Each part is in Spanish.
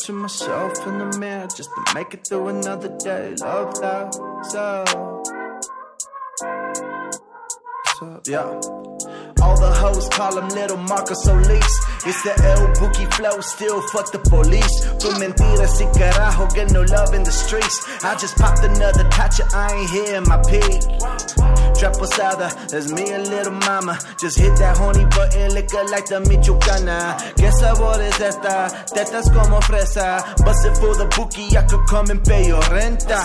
To myself in the mirror just to make it through another day. Love that. So, so yeah. All the hoes call him Little Marcus Solis. It's the El Bookie flow, still fuck the police. Con mentiras y carajo, get no love in the streets. I just popped another tacha, I ain't here in my peak. Trap posada, that's me and little mama. Just hit that horny button, liquor like the Michoacana. ¿Qué sabor es esta? Tetas como fresa. It for the bookie, I could come and pay your renta.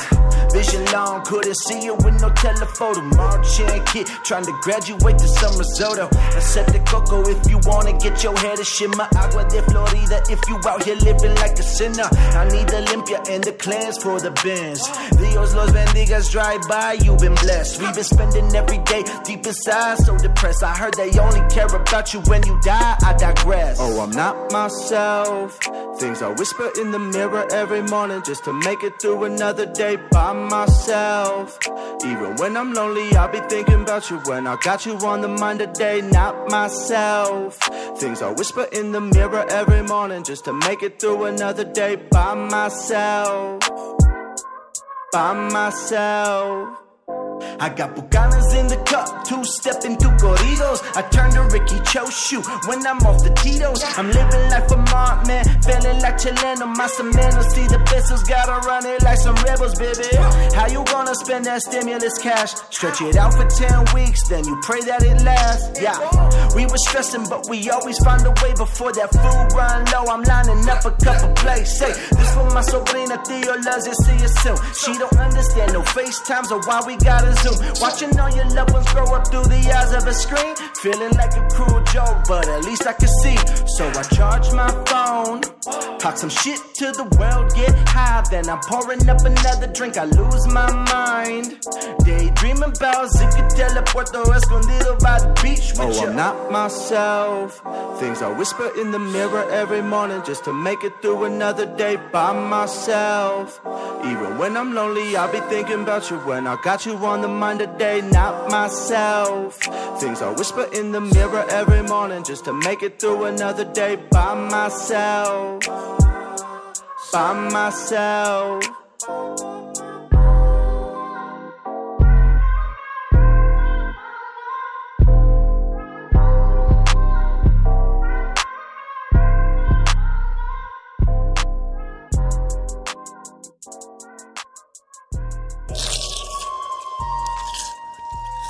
Vision long, couldn't see you with no telephoto. Marching kid, trying to graduate to some risotto. I said the coco if you wanna get your head a shimmer. Agua de Florida if you out here living like a sinner. I need the limpia and the cleanse for the bins. Dios los bendigas, drive by, you been blessed. we been spending every day deep inside, so depressed. I heard they only care about you when you die. I digress. Oh, I'm not myself. Things I whisper in the mirror every morning just to make it through another day by myself. Even when I'm lonely, I'll be thinking about you when I got you on the mind today, not myself. Things I whisper in the mirror every morning just to make it through another day by myself. By myself. I got Bucanas in the cup, two stepping two corridos. I turn to Ricky Choshu when I'm off the Tito's. I'm living life for Mont, man, feeling like Chileno, Massimeno. See the pesos, gotta run it like some rebels, baby. How you gonna spend that stimulus cash? Stretch it out for 10 weeks, then you pray that it lasts. Yeah, we were stressing, but we always find a way before that food run low. I'm lining up a couple plays. Say, this for my sobrina, Theo loves it, see you soon. She don't understand no FaceTimes or why we gotta zoom. Watching all your loved ones grow up through the eyes of a screen. Feeling like a cruel joke, but at least I can see. So I charge my phone. Talk some shit to the world, get high. Then I'm pouring up another drink, I lose my mind. Daydreaming about Zicatela, Puerto Escondido by the beach. With oh, I'm not myself. Things I whisper in the mirror every morning just to make it through another day by myself. Even when I'm lonely, I'll be thinking about you when I got you on the mind today, not myself. Things I whisper in the mirror every morning just to make it through another day by myself. By myself.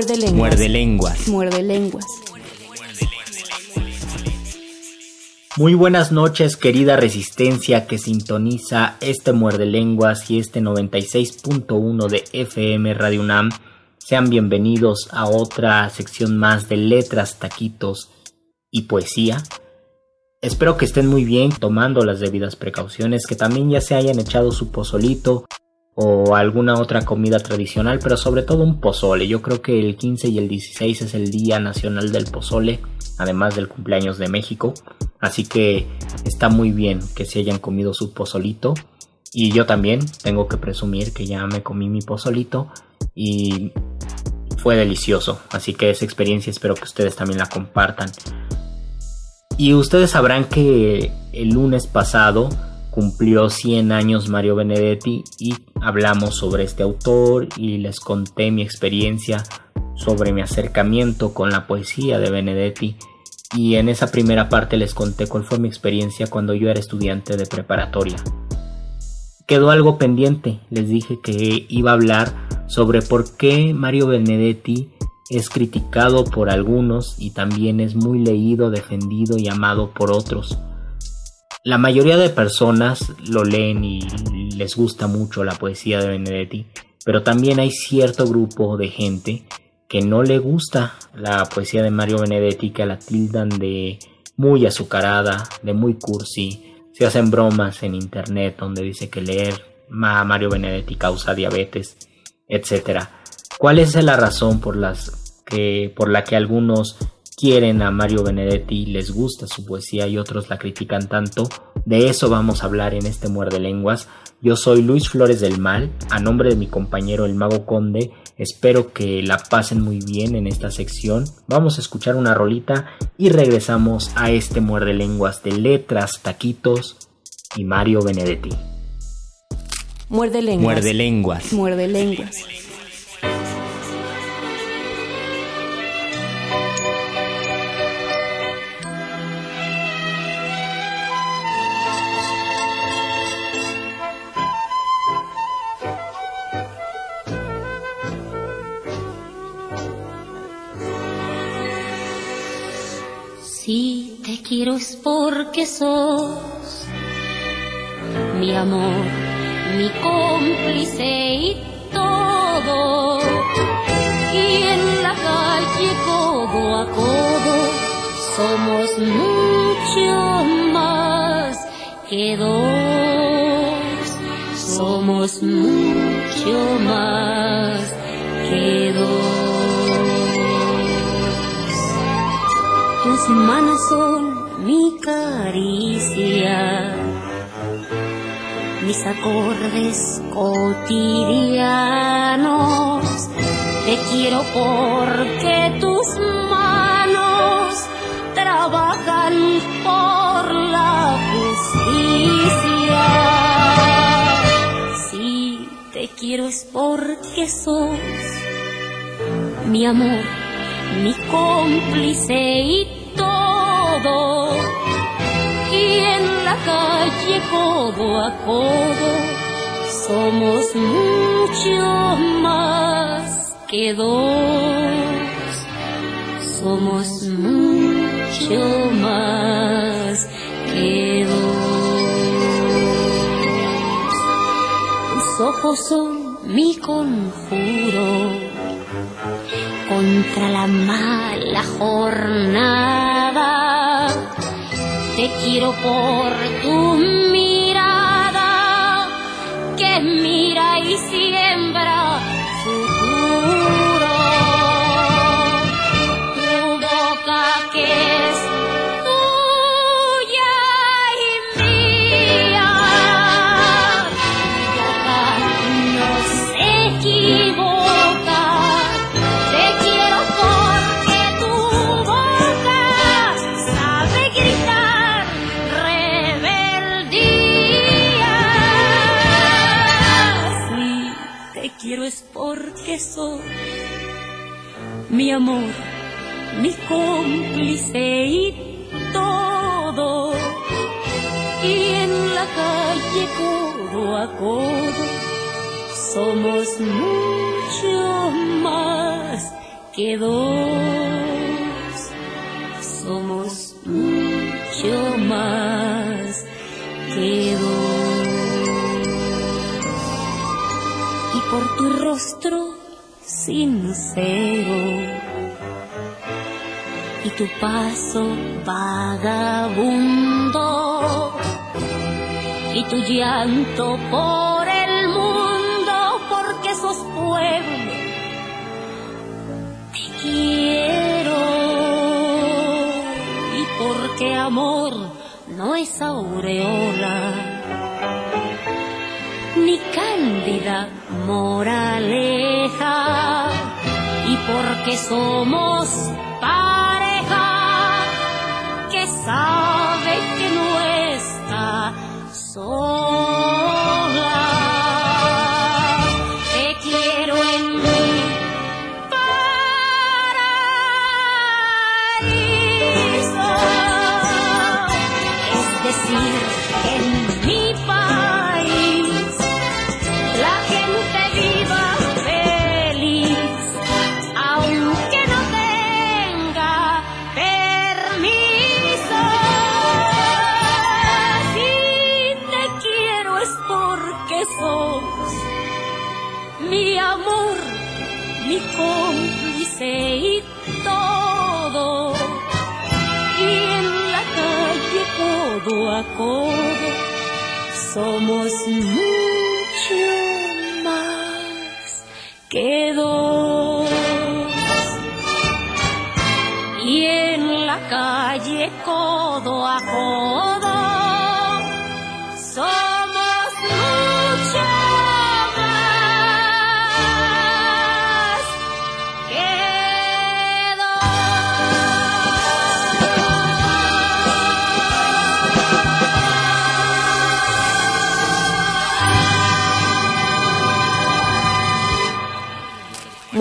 Muerde lenguas. Muerde lenguas. Muerde lenguas. Muy buenas noches, querida resistencia que sintoniza este Muerde Lenguas y este 96.1 de FM Radio UNAM. Sean bienvenidos a otra sección más de letras, taquitos y poesía. Espero que estén muy bien tomando las debidas precauciones, que también ya se hayan echado su pozolito o alguna otra comida tradicional, pero sobre todo un pozole. Yo creo que el 15 y el 16 es el Día Nacional del Pozole, además del cumpleaños de México. Así que está muy bien que se hayan comido su pozolito. Y yo también tengo que presumir que ya me comí mi pozolito y fue delicioso. Así que esa experiencia espero que ustedes también la compartan. Y ustedes sabrán que el lunes pasado cumplió 100 años Mario Benedetti y hablamos sobre este autor y les conté mi experiencia sobre mi acercamiento con la poesía de Benedetti y en esa primera parte les conté cuál fue mi experiencia cuando yo era estudiante de preparatoria. Quedó algo pendiente, les dije que iba a hablar sobre por qué Mario Benedetti es criticado por algunos y también es muy leído, defendido y amado por otros. La mayoría de personas lo leen y les gusta mucho la poesía de Benedetti, pero también hay cierto grupo de gente que no le gusta la poesía de Mario Benedetti, que la tildan de muy azucarada, de muy cursi. Se hacen bromas en internet donde dice que leer a Mario Benedetti causa diabetes, etc. ¿Cuál es la razón por, las que, por la que algunos quieren a Mario Benedetti, les gusta su poesía y otros la critican tanto? De eso vamos a hablar en este Muerde Lenguas. Yo soy Luis Flores del Mal, a nombre de mi compañero el Mago Conde, Espero que la pasen muy bien en esta sección. Vamos a escuchar una rolita y regresamos a este muerde lenguas de letras, taquitos y Mario Benedetti. Muerde lenguas. Muerde lenguas. Muerde lenguas. Quiero es porque sos mi amor, mi cómplice y todo. Y en la calle codo a codo somos mucho más que dos. Somos mucho más que dos. Tus manos son mi caricia, mis acordes cotidianos. Te quiero porque tus manos trabajan por la justicia. Si te quiero es porque sos mi amor, mi cómplice y y en la calle codo a codo somos mucho más que dos. Somos mucho más que dos. Tus ojos son mi conjuro contra la mala jornada. Te quiero por tu mirada que mira y siembra mi amor, mi cómplice y todo. Y en la calle codo a codo somos mucho más que dos somos mucho más que dos. Y por tu rostro sincero y tu paso vagabundo y tu llanto por el mundo porque sos pueblo. Te quiero y porque amor no es aureola ni cándida moraleja porque somos pareja que sabe que no está sola. Somos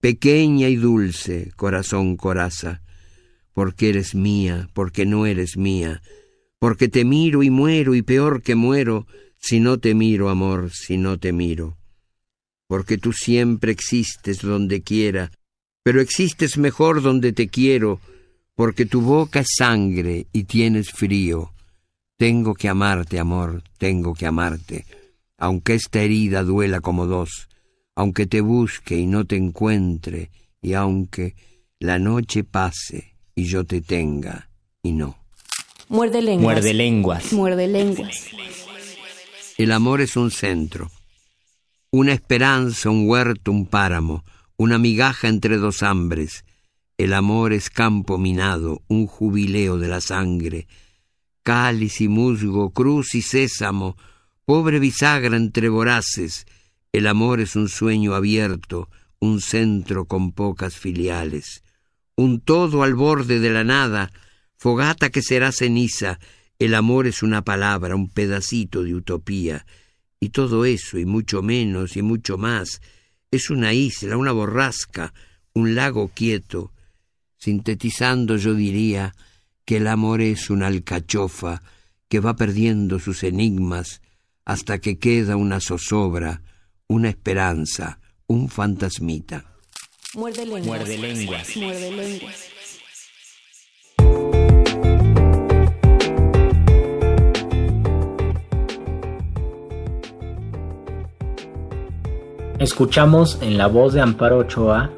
pequeña y dulce, corazón coraza porque eres mía, porque no eres mía, porque te miro y muero y peor que muero, si no te miro, amor, si no te miro. Porque tú siempre existes donde quiera, pero existes mejor donde te quiero, porque tu boca es sangre y tienes frío. Tengo que amarte, amor, tengo que amarte, aunque esta herida duela como dos, aunque te busque y no te encuentre, y aunque la noche pase y yo te tenga y no. Muerde lenguas. Muerde lenguas. Muerde lenguas. El amor es un centro, una esperanza, un huerto, un páramo, una migaja entre dos hambres. El amor es campo minado, un jubileo de la sangre, cáliz y musgo, cruz y sésamo, pobre bisagra entre voraces. El amor es un sueño abierto, un centro con pocas filiales, un todo al borde de la nada, fogata que será ceniza. El amor es una palabra, un pedacito de utopía, y todo eso, y mucho menos, y mucho más, es una isla, una borrasca, un lago quieto. Sintetizando yo diría que el amor es una alcachofa que va perdiendo sus enigmas hasta que queda una zozobra, una esperanza, un fantasmita. Muerde lenguas. Muerde lenguas. Muerde lenguas. Escuchamos en la voz de Amparo Ochoa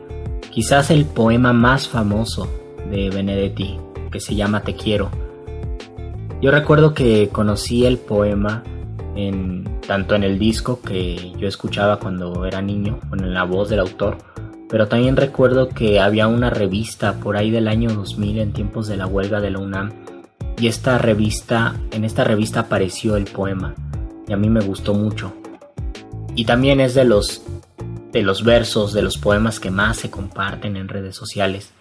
quizás el poema más famoso de Benedetti, que se llama Te quiero. Yo recuerdo que conocí el poema en, tanto en el disco que yo escuchaba cuando era niño, en la voz del autor, pero también recuerdo que había una revista por ahí del año 2000 en tiempos de la huelga de la UNAM y esta revista, en esta revista apareció el poema y a mí me gustó mucho. Y también es de los de los versos, de los poemas que más se comparten en redes sociales.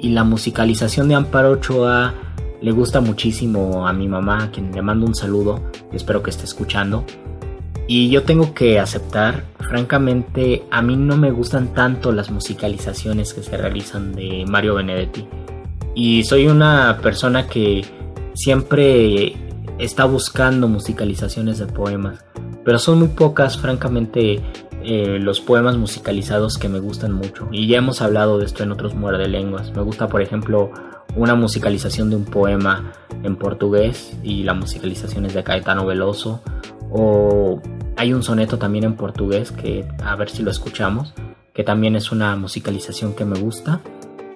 Y la musicalización de Amparo Ochoa le gusta muchísimo a mi mamá, quien le mando un saludo, espero que esté escuchando. Y yo tengo que aceptar, francamente, a mí no me gustan tanto las musicalizaciones que se realizan de Mario Benedetti. Y soy una persona que siempre está buscando musicalizaciones de poemas, pero son muy pocas, francamente, eh, los poemas musicalizados que me gustan mucho. Y ya hemos hablado de esto en otros muerde lenguas. Me gusta, por ejemplo, una musicalización de un poema en portugués y la musicalización es de Caetano Veloso. O hay un soneto también en portugués que a ver si lo escuchamos, que también es una musicalización que me gusta.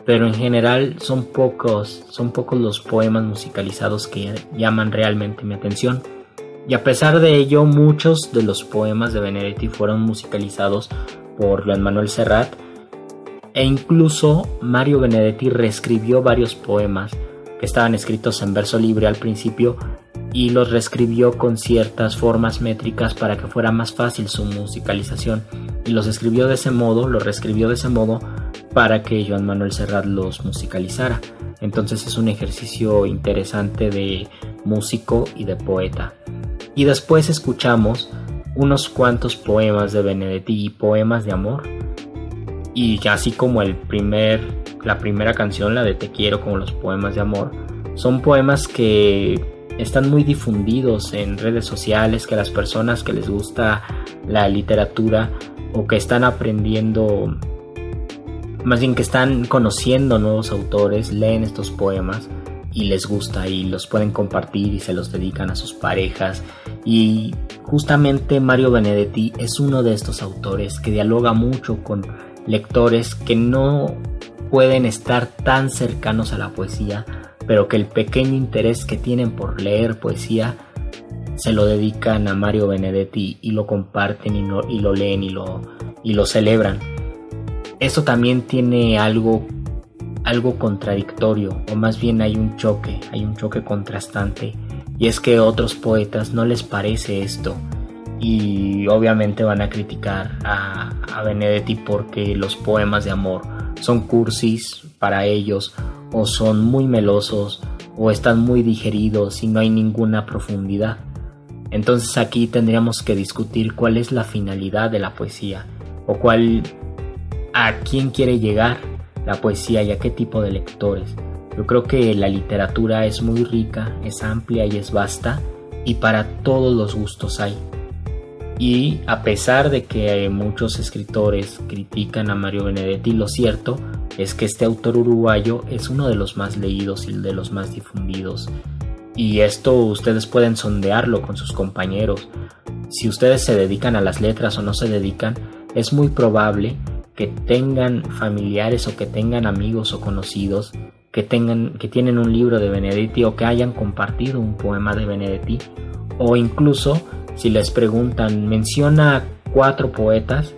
Pero en general son pocos, son pocos los poemas musicalizados que llaman realmente mi atención. Y a pesar de ello, muchos de los poemas de Benedetti fueron musicalizados por Juan Manuel Serrat e incluso Mario Benedetti reescribió varios poemas que estaban escritos en verso libre al principio y los reescribió con ciertas formas métricas para que fuera más fácil su musicalización y los escribió de ese modo, los reescribió de ese modo para que Joan Manuel Serrat los musicalizara. Entonces es un ejercicio interesante de músico y de poeta. Y después escuchamos unos cuantos poemas de Benedetti y poemas de amor. Y así como el primer, la primera canción, la de Te quiero, como los poemas de amor, son poemas que están muy difundidos en redes sociales, que las personas que les gusta la literatura o que están aprendiendo, más bien que están conociendo nuevos autores, leen estos poemas y les gusta y los pueden compartir y se los dedican a sus parejas. Y justamente Mario Benedetti es uno de estos autores que dialoga mucho con lectores que no pueden estar tan cercanos a la poesía, pero que el pequeño interés que tienen por leer poesía se lo dedican a Mario Benedetti y lo comparten y, y lo leen y lo, y lo celebran. Eso también tiene algo algo contradictorio, o más bien hay un choque, hay un choque contrastante, y es que a otros poetas no les parece esto, y obviamente van a criticar a, a Benedetti porque los poemas de amor son cursis para ellos, o son muy melosos, o están muy digeridos y no hay ninguna profundidad. Entonces aquí tendríamos que discutir cuál es la finalidad de la poesía, o cuál a quién quiere llegar la poesía y a qué tipo de lectores. Yo creo que la literatura es muy rica, es amplia y es vasta y para todos los gustos hay. Y a pesar de que muchos escritores critican a Mario Benedetti, lo cierto es que este autor uruguayo es uno de los más leídos y de los más difundidos. Y esto ustedes pueden sondearlo con sus compañeros. Si ustedes se dedican a las letras o no se dedican, es muy probable que tengan familiares o que tengan amigos o conocidos que tengan que tienen un libro de Benedetti o que hayan compartido un poema de Benedetti o incluso si les preguntan menciona cuatro poetas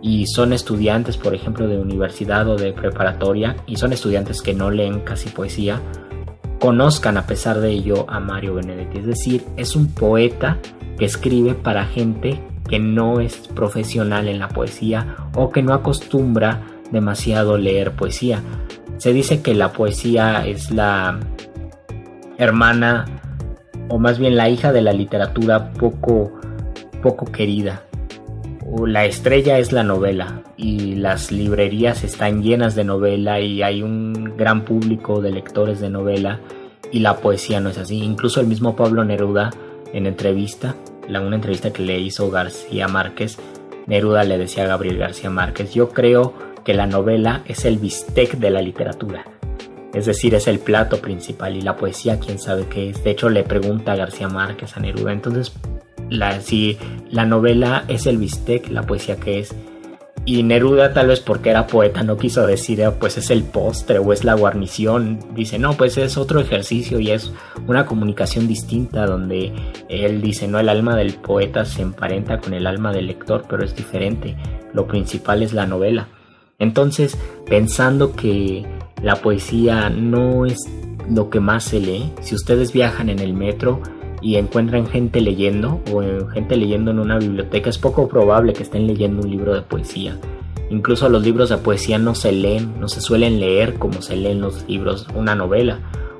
y son estudiantes por ejemplo de universidad o de preparatoria y son estudiantes que no leen casi poesía conozcan a pesar de ello a Mario Benedetti es decir es un poeta que escribe para gente que no es profesional en la poesía o que no acostumbra demasiado leer poesía. Se dice que la poesía es la hermana o más bien la hija de la literatura poco poco querida. La estrella es la novela y las librerías están llenas de novela y hay un gran público de lectores de novela y la poesía no es así. Incluso el mismo Pablo Neruda en entrevista la, una entrevista que le hizo García Márquez, Neruda le decía a Gabriel García Márquez, yo creo que la novela es el bistec de la literatura. Es decir, es el plato principal y la poesía, quién sabe qué es. De hecho, le pregunta a García Márquez a Neruda. Entonces, la, si la novela es el bistec, la poesía qué es. Y Neruda tal vez porque era poeta no quiso decir ah, pues es el postre o es la guarnición. Dice, no, pues es otro ejercicio y es una comunicación distinta donde él dice, no, el alma del poeta se emparenta con el alma del lector, pero es diferente. Lo principal es la novela. Entonces, pensando que la poesía no es lo que más se lee, si ustedes viajan en el metro, y encuentran gente leyendo o gente leyendo en una biblioteca, es poco probable que estén leyendo un libro de poesía. Incluso los libros de poesía no se leen, no se suelen leer como se leen los libros, una novela.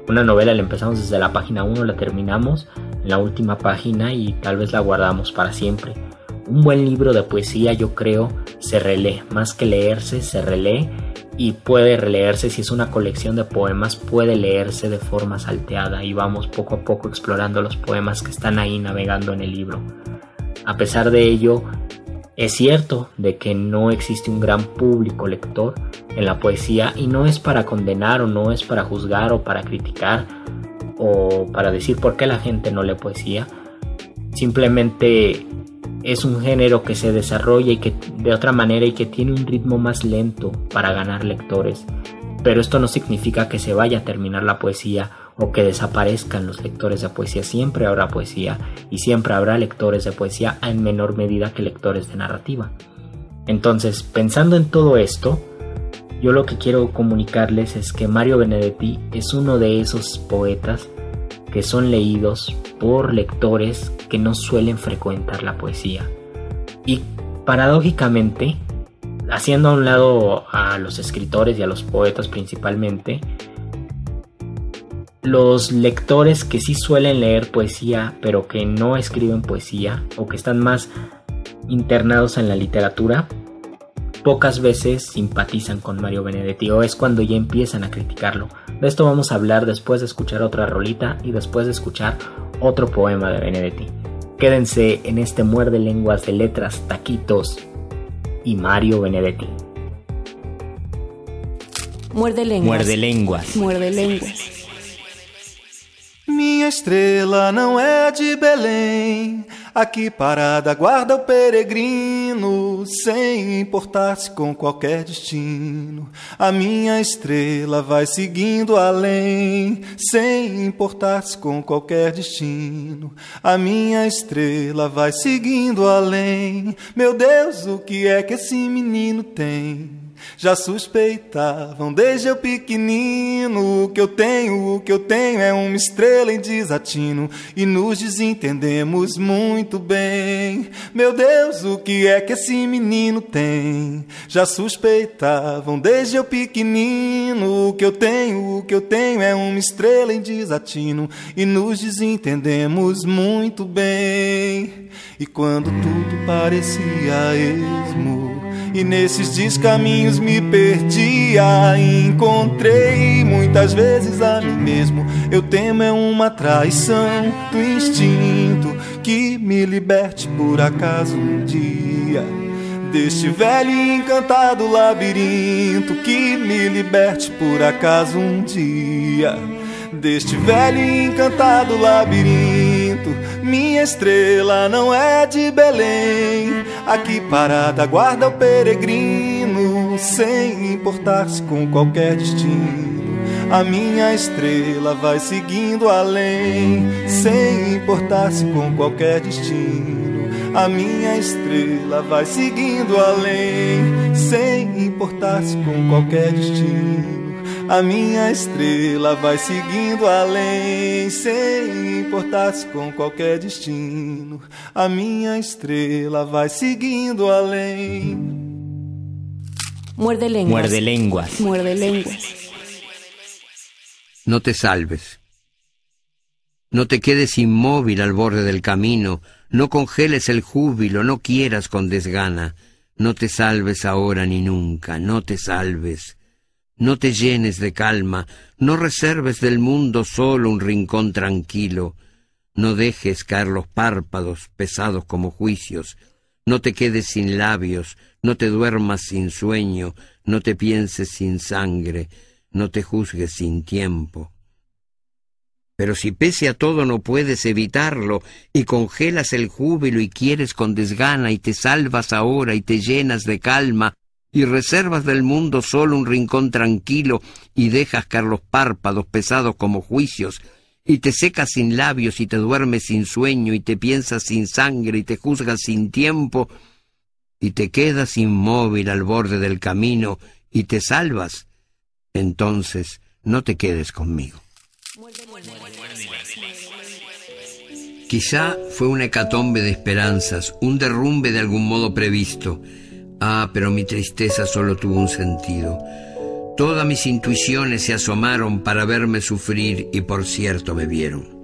Una novela la empezamos desde la página 1, la terminamos en la última página y tal vez la guardamos para siempre. Un buen libro de poesía yo creo se relee, más que leerse, se relee y puede releerse si es una colección de poemas, puede leerse de forma salteada y vamos poco a poco explorando los poemas que están ahí navegando en el libro. A pesar de ello, es cierto de que no existe un gran público lector en la poesía y no es para condenar o no es para juzgar o para criticar o para decir por qué la gente no lee poesía. Simplemente es un género que se desarrolla y que de otra manera y que tiene un ritmo más lento para ganar lectores. Pero esto no significa que se vaya a terminar la poesía o que desaparezcan los lectores de poesía. Siempre habrá poesía y siempre habrá lectores de poesía en menor medida que lectores de narrativa. Entonces, pensando en todo esto, yo lo que quiero comunicarles es que Mario Benedetti es uno de esos poetas que son leídos por lectores que no suelen frecuentar la poesía. Y paradójicamente, haciendo a un lado a los escritores y a los poetas principalmente, los lectores que sí suelen leer poesía pero que no escriben poesía o que están más internados en la literatura, pocas veces simpatizan con Mario Benedetti o es cuando ya empiezan a criticarlo. De esto vamos a hablar después de escuchar otra rolita y después de escuchar otro poema de Benedetti. Quédense en este muerde lenguas de letras, taquitos y Mario Benedetti. Muerde lenguas. Muerde lenguas. Muerde lenguas. Minha estrela não é de Belém, aqui parada guarda o peregrino, sem importar-se com qualquer destino. A minha estrela vai seguindo além, sem importar-se com qualquer destino. A minha estrela vai seguindo além. Meu Deus, o que é que esse menino tem? Já suspeitavam desde eu pequenino. O que eu tenho, o que eu tenho é uma estrela em desatino e nos desentendemos muito bem. Meu Deus, o que é que esse menino tem? Já suspeitavam desde eu pequenino. O que eu tenho, o que eu tenho é uma estrela em desatino e nos desentendemos muito bem. E quando tudo parecia esmo e nesses descaminhos me perdia. Encontrei muitas vezes a mim mesmo. Eu temo é uma traição do instinto que me liberte por acaso um dia. Deste velho e encantado labirinto que me liberte por acaso um dia. Deste velho e encantado labirinto, minha estrela não é de Belém. Aqui parada guarda o peregrino, sem importar-se com qualquer destino. A minha estrela vai seguindo além, sem importar-se com qualquer destino. A minha estrela vai seguindo além, sem importar-se com qualquer destino. A minha estrela vai seguindo além, sem importar-se com qualquer destino. A minha estrela vai seguindo além. Muerde lenguas. Muerde lenguas. Muerde lenguas. No te salves. No te quedes inmóvil al borde del camino, no congeles el júbilo, no quieras con desgana. No te salves ahora ni nunca, no te salves. No te llenes de calma, no reserves del mundo solo un rincón tranquilo, no dejes caer los párpados pesados como juicios, no te quedes sin labios, no te duermas sin sueño, no te pienses sin sangre, no te juzgues sin tiempo. Pero si pese a todo no puedes evitarlo, y congelas el júbilo y quieres con desgana, y te salvas ahora y te llenas de calma, y reservas del mundo solo un rincón tranquilo y dejas caer los párpados pesados como juicios, y te secas sin labios y te duermes sin sueño y te piensas sin sangre y te juzgas sin tiempo, y te quedas inmóvil al borde del camino y te salvas, entonces no te quedes conmigo. Quizá fue una hecatombe de esperanzas, un derrumbe de algún modo previsto, Ah, pero mi tristeza solo tuvo un sentido. Todas mis intuiciones se asomaron para verme sufrir y por cierto me vieron.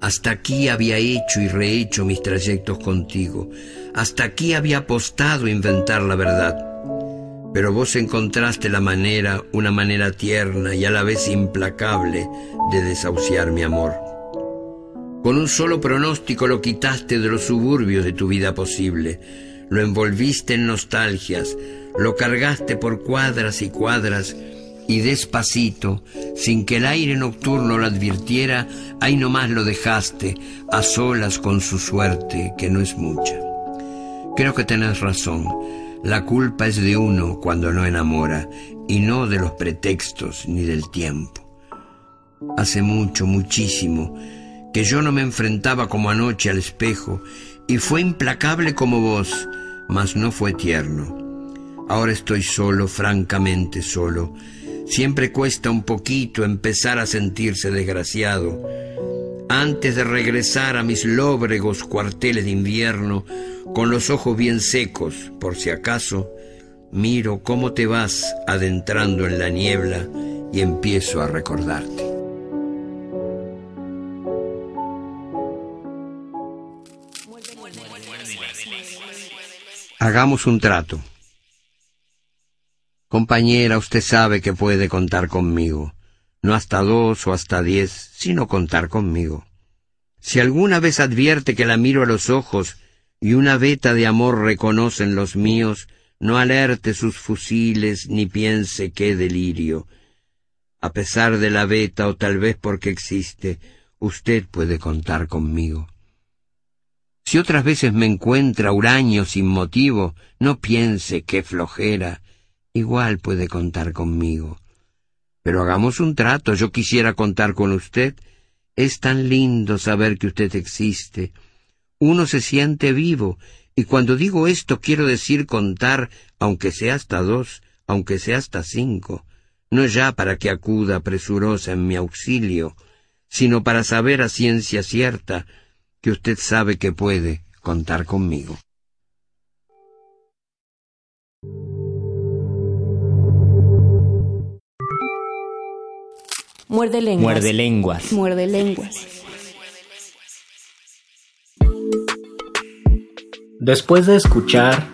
Hasta aquí había hecho y rehecho mis trayectos contigo. Hasta aquí había apostado a inventar la verdad. Pero vos encontraste la manera, una manera tierna y a la vez implacable de desahuciar mi amor. Con un solo pronóstico lo quitaste de los suburbios de tu vida posible, lo envolviste en nostalgias, lo cargaste por cuadras y cuadras y despacito, sin que el aire nocturno lo advirtiera, ahí nomás lo dejaste, a solas con su suerte, que no es mucha. Creo que tenés razón, la culpa es de uno cuando no enamora, y no de los pretextos ni del tiempo. Hace mucho, muchísimo, que yo no me enfrentaba como anoche al espejo, y fue implacable como vos, mas no fue tierno. Ahora estoy solo, francamente solo, Siempre cuesta un poquito empezar a sentirse desgraciado. Antes de regresar a mis lóbregos cuarteles de invierno, con los ojos bien secos, por si acaso, miro cómo te vas adentrando en la niebla y empiezo a recordarte. Hagamos un trato. Compañera, usted sabe que puede contar conmigo. No hasta dos o hasta diez, sino contar conmigo. Si alguna vez advierte que la miro a los ojos y una veta de amor reconocen los míos, no alerte sus fusiles ni piense qué delirio. A pesar de la veta o tal vez porque existe, usted puede contar conmigo. Si otras veces me encuentra huraño sin motivo, no piense qué flojera, igual puede contar conmigo. Pero hagamos un trato, yo quisiera contar con usted. Es tan lindo saber que usted existe. Uno se siente vivo, y cuando digo esto quiero decir contar, aunque sea hasta dos, aunque sea hasta cinco, no ya para que acuda presurosa en mi auxilio, sino para saber a ciencia cierta que usted sabe que puede contar conmigo. Muerde lenguas. Muerde lenguas. Muerde lenguas. Después de escuchar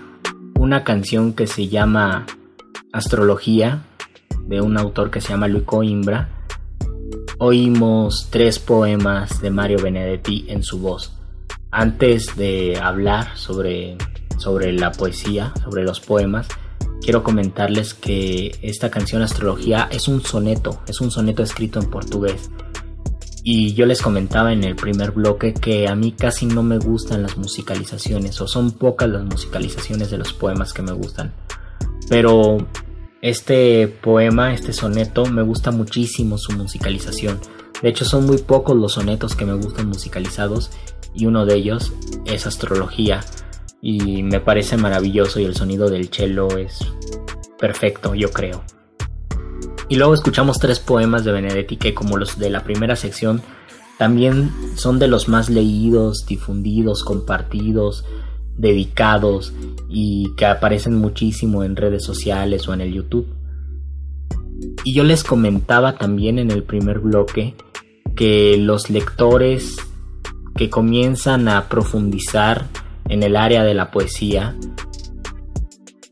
una canción que se llama Astrología, de un autor que se llama Luis Coimbra, oímos tres poemas de Mario Benedetti en su voz. Antes de hablar sobre, sobre la poesía, sobre los poemas, quiero comentarles que esta canción Astrología es un soneto, es un soneto escrito en portugués. Y yo les comentaba en el primer bloque que a mí casi no me gustan las musicalizaciones, o son pocas las musicalizaciones de los poemas que me gustan. Pero este poema, este soneto, me gusta muchísimo su musicalización. De hecho, son muy pocos los sonetos que me gustan musicalizados, y uno de ellos es Astrología y me parece maravilloso y el sonido del cello es perfecto, yo creo. Y luego escuchamos tres poemas de Benedetti que como los de la primera sección también son de los más leídos, difundidos, compartidos, dedicados y que aparecen muchísimo en redes sociales o en el YouTube. Y yo les comentaba también en el primer bloque que los lectores que comienzan a profundizar en el área de la poesía,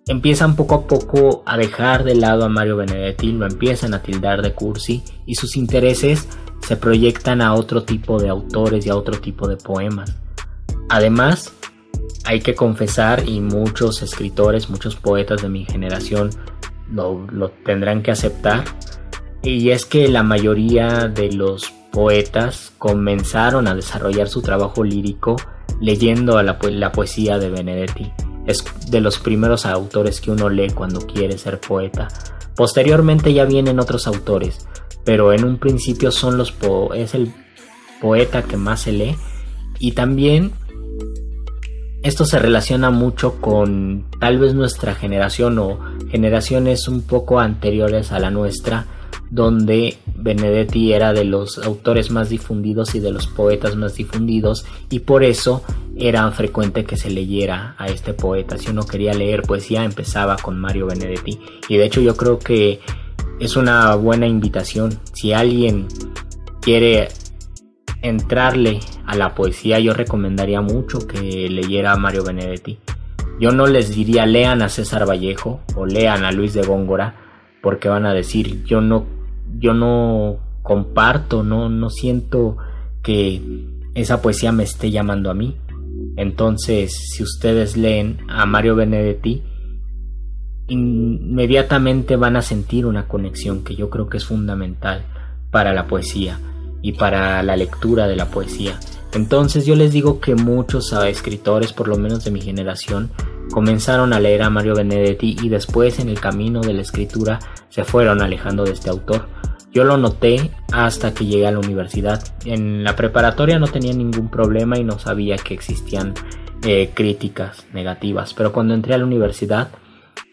empiezan poco a poco a dejar de lado a Mario Benedetti, lo empiezan a tildar de cursi y sus intereses se proyectan a otro tipo de autores y a otro tipo de poemas. Además, hay que confesar y muchos escritores, muchos poetas de mi generación lo, tendrán que aceptar, y es que la mayoría de los poetas comenzaron a desarrollar su trabajo lírico leyendo la, poesía de Benedetti. Es de los primeros autores que uno lee cuando quiere ser poeta. Posteriormente ya vienen otros autores, pero en un principio son los es el poeta que más se lee y también esto se relaciona mucho con tal vez nuestra generación o generaciones un poco anteriores a la nuestra donde Benedetti era de los autores más difundidos y de los poetas más difundidos y por eso era frecuente que se leyera a este poeta. Si uno quería leer poesía empezaba con Mario Benedetti y de hecho yo creo que es una buena invitación. Si alguien quiere entrarle a la poesía yo recomendaría mucho que leyera a Mario Benedetti. Yo no les diría lean a César Vallejo o lean a Luis de Góngora porque van a decir yo no yo no comparto, no no siento que esa poesía me esté llamando a mí. Entonces, si ustedes leen a Mario Benedetti, inmediatamente van a sentir una conexión que yo creo que es fundamental para la poesía y para la lectura de la poesía. Entonces yo les digo que muchos escritores, por lo menos de mi generación, comenzaron a leer a Mario Benedetti y después en el camino de la escritura se fueron alejando de este autor. Yo lo noté hasta que llegué a la universidad. En la preparatoria no tenía ningún problema y no sabía que existían eh, críticas negativas, pero cuando entré a la universidad,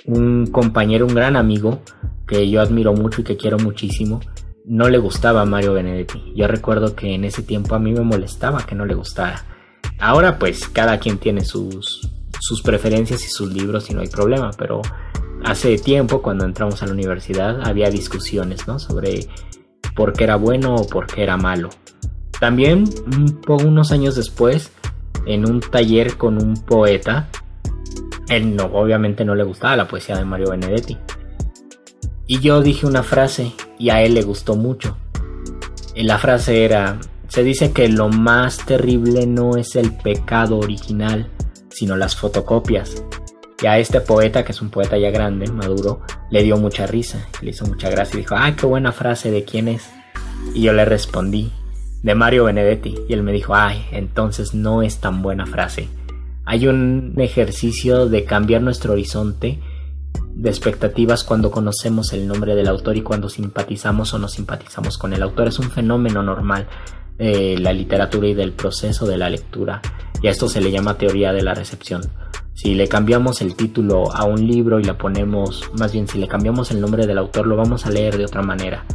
un compañero, un gran amigo que yo admiro mucho y que quiero muchísimo, no le gustaba a Mario Benedetti. Yo recuerdo que en ese tiempo a mí me molestaba que no le gustara. Ahora pues cada quien tiene sus, sus preferencias y sus libros y no hay problema, pero hace tiempo cuando entramos a la universidad había discusiones ¿no? sobre por qué era bueno o por qué era malo. También unos años después, en un taller con un poeta, él no, obviamente no le gustaba la poesía de Mario Benedetti. Y yo dije una frase y a él le gustó mucho. La frase era, se dice que lo más terrible no es el pecado original, sino las fotocopias. Y a este poeta, que es un poeta ya grande, maduro, le dio mucha risa, le hizo mucha gracia y dijo, ay, qué buena frase, ¿de quién es? Y yo le respondí, de Mario Benedetti. Y él me dijo, ay, entonces no es tan buena frase. Hay un ejercicio de cambiar nuestro horizonte de expectativas cuando conocemos el nombre del autor y cuando simpatizamos o no simpatizamos con el autor. Es un fenómeno normal de la literatura y del proceso de la lectura. Y a esto se le llama teoría de la recepción. Si le cambiamos el título a un libro y le ponemos, más bien si le cambiamos el nombre del autor, lo vamos a leer de otra manera.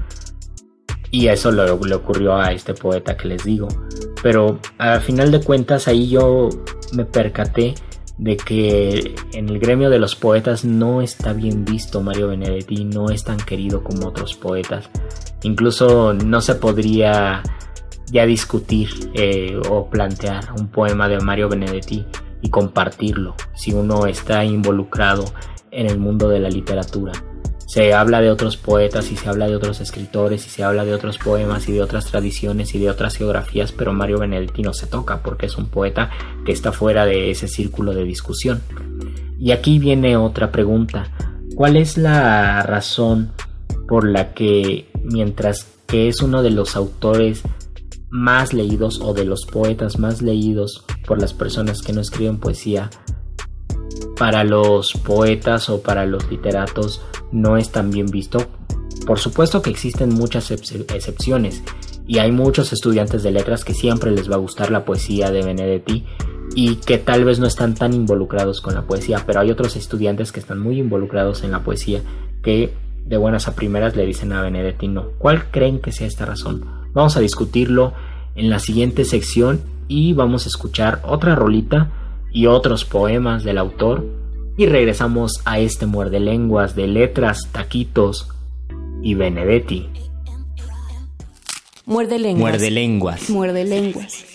Y eso le ocurrió a este poeta que les digo. Pero al final de cuentas ahí yo me percaté de que en el gremio de los poetas no está bien visto Mario Benedetti, no es tan querido como otros poetas. Incluso no se podría ya discutir eh, o plantear un poema de Mario Benedetti y compartirlo si uno está involucrado en el mundo de la literatura se habla de otros poetas y se habla de otros escritores y se habla de otros poemas y de otras tradiciones y de otras geografías, pero Mario Benedetti no se toca porque es un poeta que está fuera de ese círculo de discusión. Y aquí viene otra pregunta. ¿Cuál es la razón por la que mientras que es uno de los autores más leídos o de los poetas más leídos por las personas que no escriben poesía, para los poetas o para los literatos no es tan bien visto. Por supuesto que existen muchas excepciones y hay muchos estudiantes de letras que siempre les va a gustar la poesía de Benedetti y que tal vez no están tan involucrados con la poesía, pero hay otros estudiantes que están muy involucrados en la poesía que de buenas a primeras le dicen a Benedetti no. ¿Cuál creen que sea esta razón? Vamos a discutirlo en la siguiente sección y vamos a escuchar otra rolita y otros poemas del autor y regresamos a este muerde lenguas de letras, taquitos y Benedetti. Muerde lenguas. Muerde lenguas. Muerde lenguas.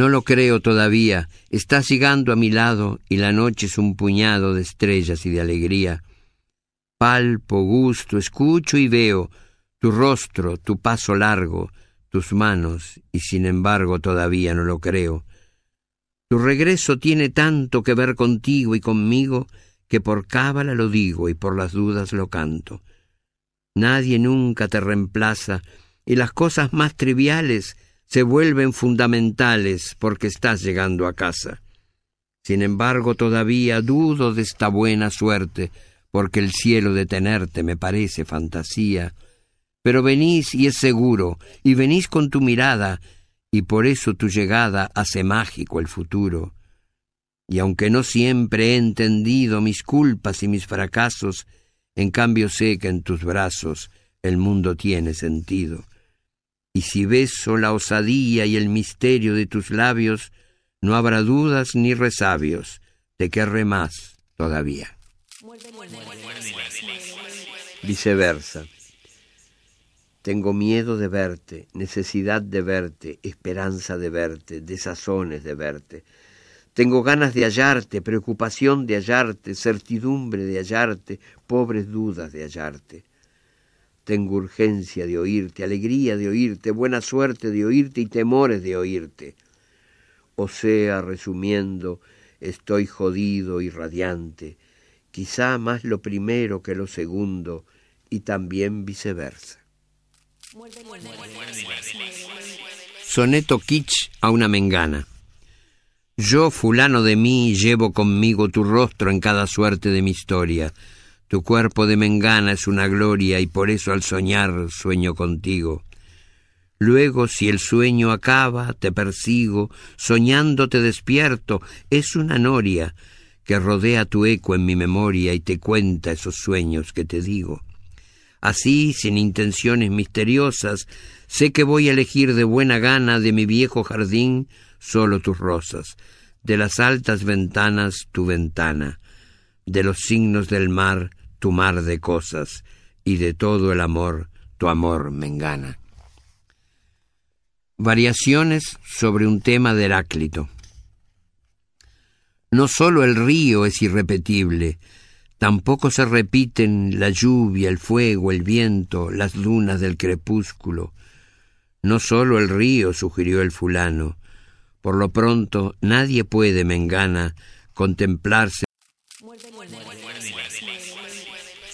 No lo creo todavía. Estás llegando a mi lado y la noche es un puñado de estrellas y de alegría. Palpo, gusto, escucho y veo tu rostro, tu paso largo, tus manos, y sin embargo todavía no lo creo. Tu regreso tiene tanto que ver contigo y conmigo que por cábala lo digo y por las dudas lo canto. Nadie nunca te reemplaza y las cosas más triviales se vuelven fundamentales porque estás llegando a casa. Sin embargo, todavía dudo de esta buena suerte, porque el cielo de tenerte me parece fantasía. Pero venís y es seguro, y venís con tu mirada, y por eso tu llegada hace mágico el futuro. Y aunque no siempre he entendido mis culpas y mis fracasos, en cambio sé que en tus brazos el mundo tiene sentido y si beso la osadía y el misterio de tus labios, no habrá dudas ni resabios, te querré más todavía. Viceversa. Tengo miedo de verte, necesidad de verte, esperanza de verte, desazones de verte. Tengo ganas de hallarte, preocupación de hallarte, certidumbre de hallarte, pobres dudas de hallarte. Tengo urgencia de oírte, alegría de oírte, buena suerte de oírte y temores de oírte. O sea, resumiendo, estoy jodido y radiante, quizá más lo primero que lo segundo, y también viceversa. Soneto kitsch a una mengana. Yo, fulano de mí, llevo conmigo tu rostro en cada suerte de mi historia tu cuerpo de mengana es una gloria y por eso al soñar sueño contigo. Luego, si el sueño acaba, te persigo, soñando te despierto, es una noria que rodea tu eco en mi memoria y te cuenta esos sueños que te digo. Así, sin intenciones misteriosas, sé que voy a elegir de buena gana de mi viejo jardín solo tus rosas, de las altas ventanas tu ventana, de los signos del mar tu mar de cosas, y de todo el amor, tu amor me engana. Variaciones sobre un tema de Heráclito. No sólo el río es irrepetible, tampoco se repiten la lluvia, el fuego, el viento, las lunas del crepúsculo. No sólo el río, sugirió el fulano. Por lo pronto, nadie puede, me engana, contemplarse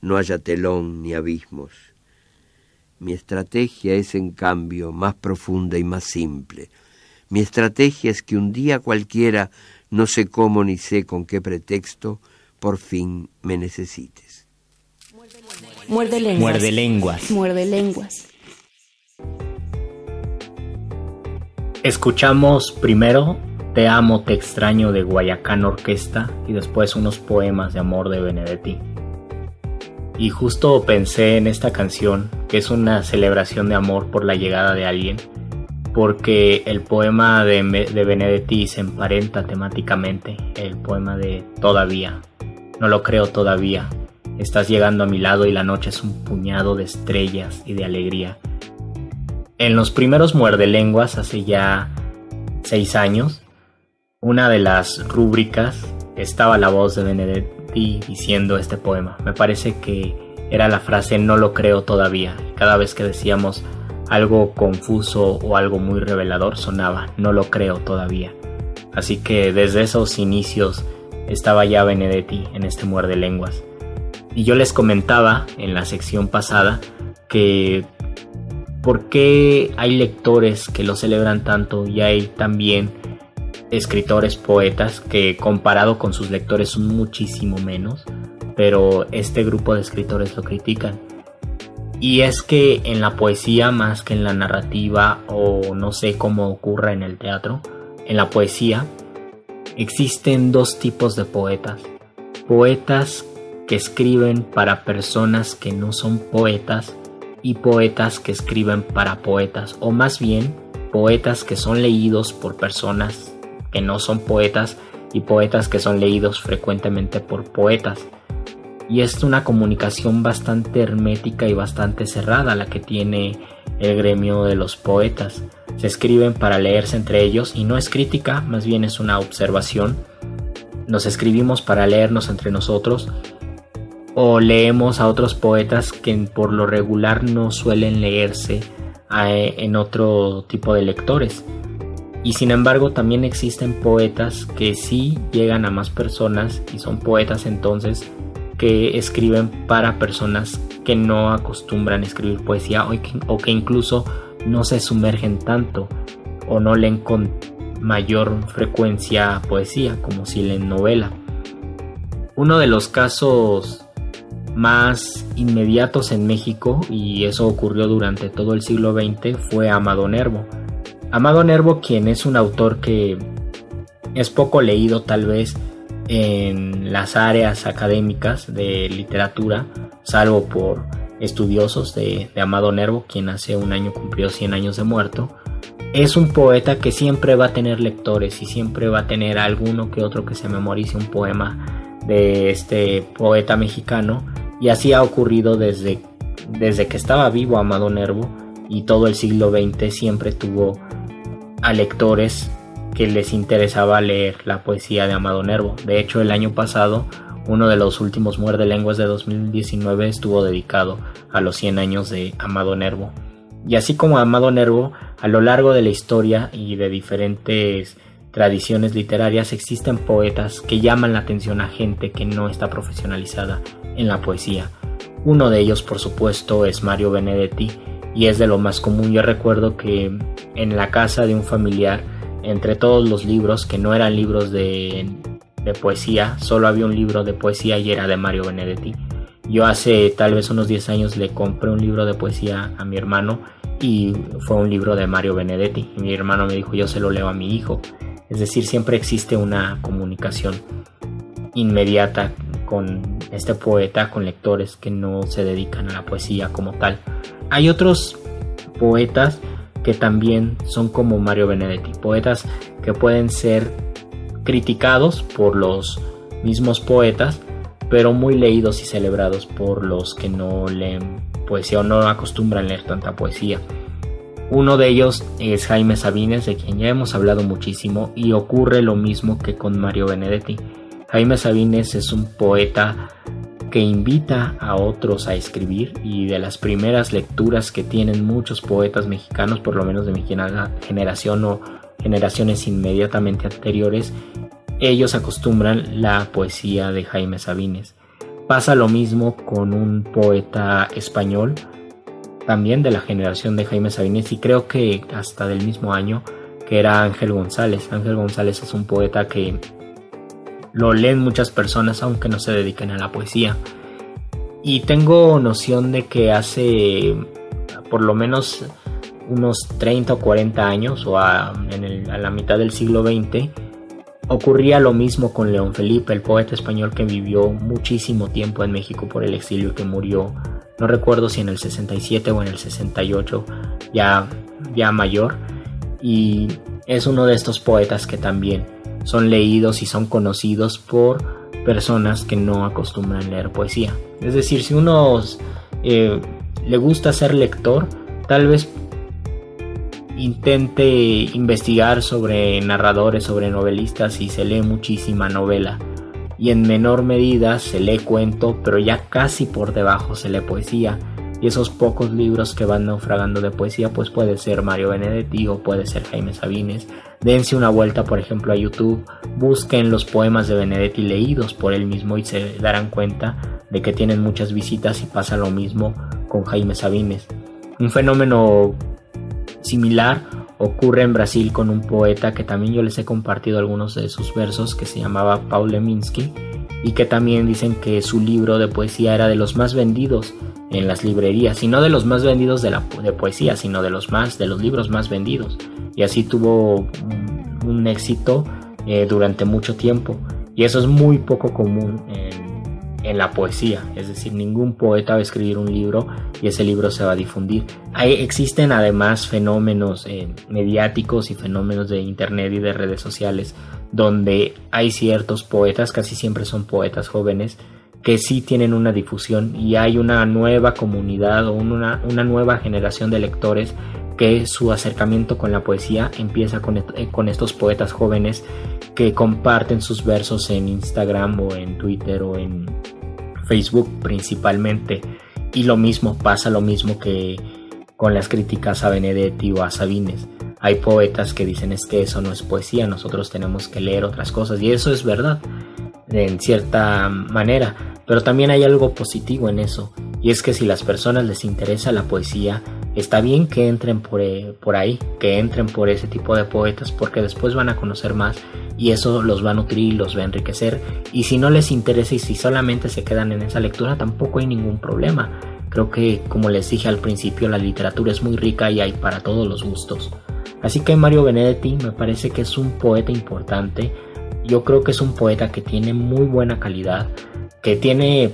no haya telón ni abismos. Mi estrategia es, en cambio, más profunda y más simple. Mi estrategia es que un día cualquiera, no sé cómo ni sé con qué pretexto, por fin me necesites. Muerde lenguas. Muerde lenguas. Muerde lenguas. Escuchamos primero Te amo, te extraño de Guayacán Orquesta y después unos poemas de amor de Benedetti. Y justo pensé en esta canción, que es una celebración de amor por la llegada de alguien, porque el poema de, de Benedetti se emparenta temáticamente, el poema de Todavía. No lo creo todavía. Estás llegando a mi lado y la noche es un puñado de estrellas y de alegría. En los primeros muerdelenguas, hace ya seis años, una de las rúbricas estaba la voz de Benedetti diciendo este poema. Me parece que era la frase no lo creo todavía. Cada vez que decíamos algo confuso o algo muy revelador sonaba no lo creo todavía. Así que desde esos inicios estaba ya Benedetti en este muerde lenguas. Y yo les comentaba en la sección pasada que por qué hay lectores que lo celebran tanto y hay también escritores, poetas, que comparado con sus lectores son muchísimo menos, pero este grupo de escritores lo critican. Y es que en la poesía más que en la narrativa o no sé cómo ocurra en el teatro, en la poesía existen dos tipos de poetas. Poetas que escriben para personas que no son poetas y poetas que escriben para poetas, o más bien poetas que son leídos por personas que no son poetas y poetas que son leídos frecuentemente por poetas. Y es una comunicación bastante hermética y bastante cerrada la que tiene el gremio de los poetas. Se escriben para leerse entre ellos y no es crítica, más bien es una observación. Nos escribimos para leernos entre nosotros o leemos a otros poetas que por lo regular no suelen leerse en otro tipo de lectores. Y sin embargo también existen poetas que sí llegan a más personas y son poetas entonces que escriben para personas que no acostumbran a escribir poesía o que, o que incluso no se sumergen tanto o no leen con mayor frecuencia poesía como si leen novela. Uno de los casos más inmediatos en México, y eso ocurrió durante todo el siglo XX, fue Amado Nervo. Amado Nervo, quien es un autor que es poco leído tal vez en las áreas académicas de literatura, salvo por estudiosos de, Amado Nervo, quien hace un año cumplió 100 años de muerto, es un poeta que siempre va a tener lectores y siempre va a tener alguno que otro que se memorice un poema de este poeta mexicano y así ha ocurrido desde, desde que estaba vivo Amado Nervo y todo el siglo XX siempre tuvo a lectores que les interesaba leer la poesía de Amado Nervo. De hecho, el año pasado, uno de los últimos muerde lenguas de 2019 estuvo dedicado a los 100 años de Amado Nervo. Y así como Amado Nervo, a lo largo de la historia y de diferentes tradiciones literarias existen poetas que llaman la atención a gente que no está profesionalizada en la poesía. Uno de ellos, por supuesto, es Mario Benedetti y es de lo más común. Yo recuerdo que en la casa de un familiar entre todos los libros, que no eran libros de, poesía, solo había un libro de poesía y era de Mario Benedetti. Yo hace tal vez unos 10 años le compré un libro de poesía a mi hermano y fue un libro de Mario Benedetti. Y mi hermano me dijo, yo se lo leo a mi hijo. Es decir, siempre existe una comunicación inmediata con este poeta, con lectores que no se dedican a la poesía como tal. Hay otros poetas que también son como Mario Benedetti, poetas que pueden ser criticados por los mismos poetas, pero muy leídos y celebrados por los que no leen poesía o no acostumbran leer tanta poesía. Uno de ellos es Jaime Sabines, de quien ya hemos hablado muchísimo, y ocurre lo mismo que con Mario Benedetti. Jaime Sabines es un poeta que invita a otros a escribir y de las primeras lecturas que tienen muchos poetas mexicanos, por lo menos de mi generación o generaciones inmediatamente anteriores, ellos acostumbran la poesía de Jaime Sabines. Pasa lo mismo con un poeta español, también de la generación de Jaime Sabines y creo que hasta del mismo año, que era Ángel González. Ángel González es un poeta que lo leen muchas personas aunque no se dediquen a la poesía. Y tengo noción de que hace por lo menos unos 30 o 40 años o a, a la mitad del siglo XX ocurría lo mismo con León Felipe, el poeta español que vivió muchísimo tiempo en México por el exilio y que murió, no recuerdo si en el 67 o en el 68, ya, ya mayor. Y es uno de estos poetas que también son leídos y son conocidos por personas que no acostumbran leer poesía. Es decir, si uno eh, le gusta ser lector, tal vez intente investigar sobre narradores, sobre novelistas y se lee muchísima novela. Y en menor medida se lee cuento, pero ya casi por debajo se lee poesía. Y esos pocos libros que van naufragando de poesía, pues puede ser Mario Benedetti o puede ser Jaime Sabines. Dense una vuelta, por ejemplo, a YouTube, busquen los poemas de Benedetti leídos por él mismo y se darán cuenta de que tienen muchas visitas y pasa lo mismo con Jaime Sabines. Un fenómeno similar ocurre en Brasil con un poeta que también yo les he compartido algunos de sus versos que se llamaba Paul Leminski y que también dicen que su libro de poesía era de los más vendidos en las librerías, y no de los más vendidos de, la, de poesía, sino de los más, de los libros más vendidos. Y así tuvo un éxito eh, durante mucho tiempo. Y eso es muy poco común en, la poesía. Es decir, ningún poeta va a escribir un libro y ese libro se va a difundir. Hay, existen además fenómenos eh, mediáticos y fenómenos de internet y de redes sociales donde hay ciertos poetas, casi siempre son poetas jóvenes, que sí tienen una difusión y hay una nueva comunidad o una, una nueva generación de lectores que su acercamiento con la poesía empieza con, eh, con, estos poetas jóvenes que comparten sus versos en Instagram o en Twitter o en Facebook principalmente. Y lo mismo pasa lo mismo que con las críticas a Benedetti o a Sabines. Hay poetas que dicen es que eso no es poesía, nosotros tenemos que leer otras cosas y eso es verdad en cierta manera, pero también hay algo positivo en eso y es que si las personas les interesa la poesía, está bien que entren por, eh, por, ahí, que entren por ese tipo de poetas, porque después van a conocer más y eso los va a nutrir, los va a enriquecer. Y si no les interesa y si solamente se quedan en esa lectura, tampoco hay ningún problema. Creo que, como les dije al principio, la literatura es muy rica y hay para todos los gustos. Así que Mario Benedetti me parece que es un poeta importante. Yo creo que es un poeta que tiene muy buena calidad, que tiene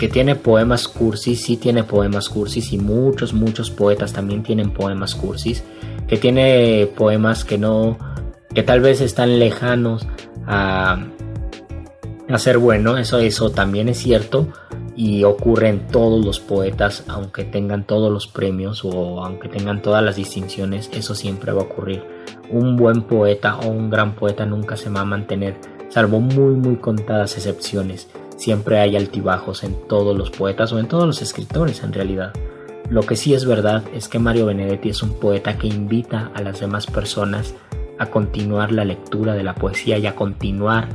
que tiene poemas cursis, sí tiene poemas cursis y muchos, muchos poetas también tienen poemas cursis, que tiene poemas que no, que tal vez están lejanos a, ser bueno, eso, eso también es cierto y ocurre en todos los poetas, aunque tengan todos los premios o aunque tengan todas las distinciones, eso siempre va a ocurrir. Un buen poeta o un gran poeta nunca se va a mantener, salvo muy, muy contadas excepciones Siempre hay altibajos en todos los poetas o en todos los escritores en realidad. Lo que sí es verdad es que Mario Benedetti es un poeta que invita a las demás personas a continuar la lectura de la poesía y a continuar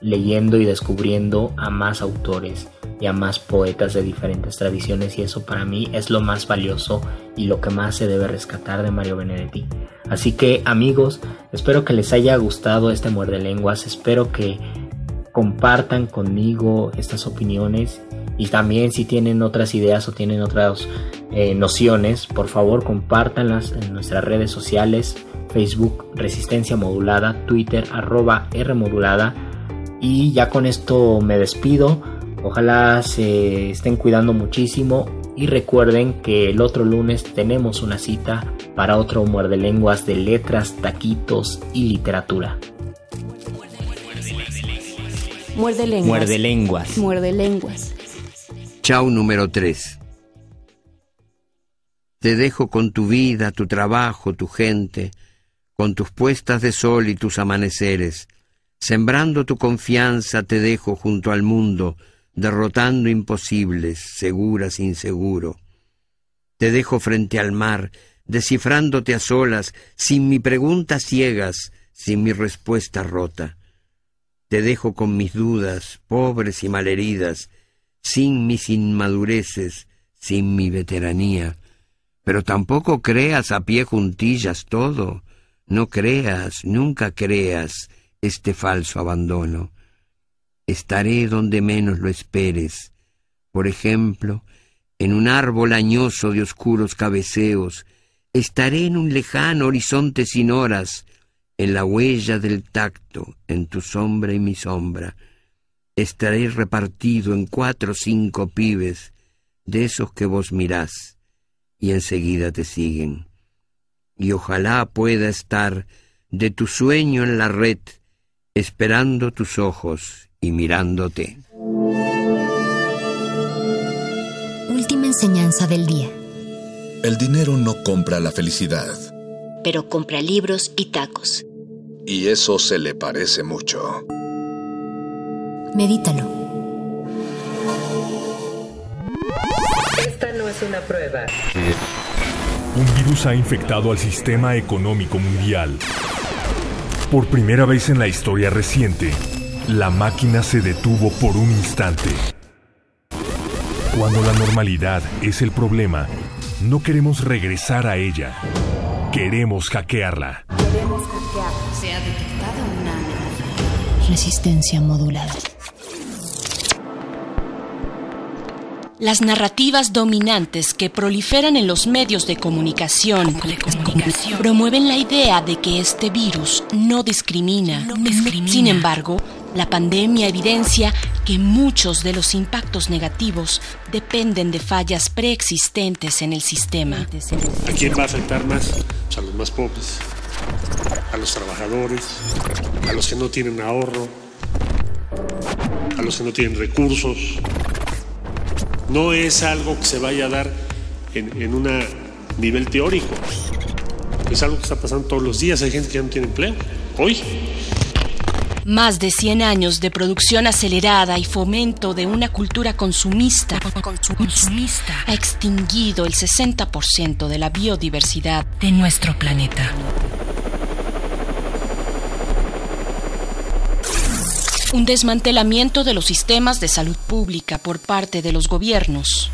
leyendo y descubriendo a más autores y a más poetas de diferentes tradiciones y eso para mí es lo más valioso y lo que más se debe rescatar de Mario Benedetti. Así que amigos, espero que les haya gustado este muerde lenguas, espero que compartan conmigo estas opiniones y también si tienen otras ideas o tienen otras eh, nociones, por favor compártanlas en nuestras redes sociales, Facebook Resistencia Modulada, Twitter arroba R Modulada y ya con esto me despido, ojalá se estén cuidando muchísimo y recuerden que el otro lunes tenemos una cita para otro muerde lenguas de letras, taquitos y literatura. Muerde lenguas. Muerde lenguas. Muerde lenguas. Chau número 3. Te dejo con tu vida, tu trabajo, tu gente, con tus puestas de sol y tus amaneceres. Sembrando tu confianza te dejo junto al mundo, derrotando imposibles, seguras inseguro. Te dejo frente al mar, descifrándote a solas, sin mi pregunta ciegas, sin mi respuesta rota. Te dejo con mis dudas, pobres y malheridas, sin mis inmadureces, sin mi veteranía. Pero tampoco creas a pie juntillas todo, no creas, nunca creas este falso abandono. Estaré donde menos lo esperes, por ejemplo, en un árbol añoso de oscuros cabeceos, estaré en un lejano horizonte sin horas, en la huella del tacto, en tu sombra y mi sombra, estaré repartido en cuatro o cinco pibes de esos que vos mirás y enseguida te siguen. Y ojalá pueda estar de tu sueño en la red, esperando tus ojos y mirándote. Última enseñanza del día. El dinero no compra la felicidad pero compra libros y tacos. Y eso se le parece mucho. Medítalo. Esta no es una prueba. Un virus ha infectado al sistema económico mundial. Por primera vez en la historia reciente, la máquina se detuvo por un instante. Cuando la normalidad es el problema, no queremos regresar a ella. Queremos hackearla. Queremos hackearla. Se ha detectado una amenaza. Resistencia modulada. Las narrativas dominantes que proliferan en los medios de comunicación, promueven la idea de que este virus no discrimina. Sin embargo, la pandemia evidencia que muchos de los impactos negativos dependen de fallas preexistentes en el sistema. ¿A quién va a afectar más? Pues a los más pobres, a los trabajadores, a los que no tienen ahorro, a los que no tienen recursos. No es algo que se vaya a dar en, un nivel teórico. Es algo que está pasando todos los días. Hay gente que ya no tiene empleo. Hoy. Más de 100 años de producción acelerada y fomento de una cultura consumista, consumista ha extinguido el 60% de la biodiversidad de nuestro planeta. Un desmantelamiento de los sistemas de salud pública por parte de los gobiernos.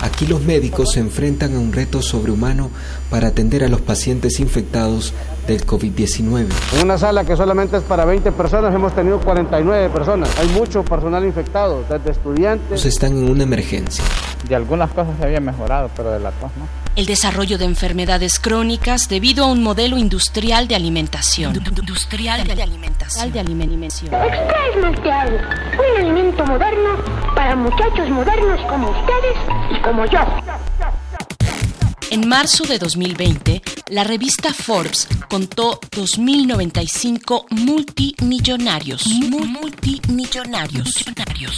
Aquí los médicos se enfrentan a un reto sobrehumano para atender a los pacientes infectados del COVID-19. En una sala que solamente es para 20 personas hemos tenido 49 personas. Hay mucho personal infectado, desde estudiantes. Están en una emergencia. De algunas cosas se había mejorado, pero de la tos no. El desarrollo de enfermedades crónicas debido a un modelo industrial de alimentación. Industrial de alimentación. De alimentación. Extra es más que algo. Un alimento moderno para muchachos modernos como ustedes y como yo. En marzo de 2020, la revista Forbes contó 2.095 multimillonarios, multimillonarios,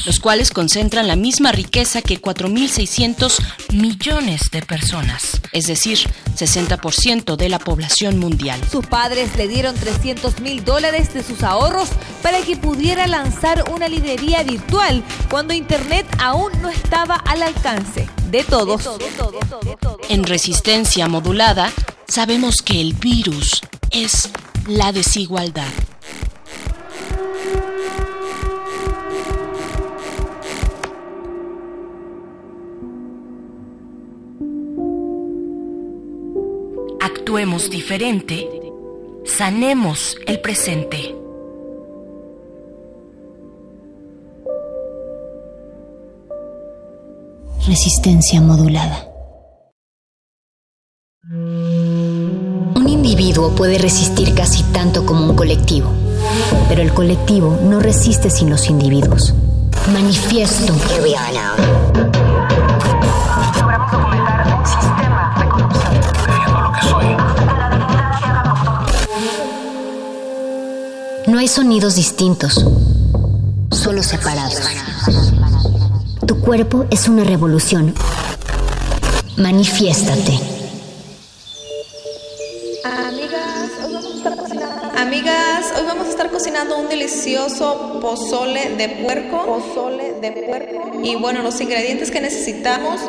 los cuales concentran la misma riqueza que 4.600 millones de personas, es decir, 60% de la población mundial. Sus padres le dieron 300 mil dólares de sus ahorros para que pudiera lanzar una librería virtual cuando Internet aún no estaba al alcance de todos. En resistencia modulada, sabemos que el virus es la desigualdad. Actuemos diferente, sanemos el presente. Resistencia modulada. Un individuo puede resistir casi tanto como un colectivo, pero el colectivo no resiste sin los individuos. Manifiesto. No hay sonidos distintos, solo separados. Tu cuerpo es una revolución. Manifiéstate. Amigas, hoy vamos a estar cocinando. Amigas, hoy vamos a estar cocinando un delicioso pozole de puerco. Pozole de puerco. Y bueno, los ingredientes que necesitamos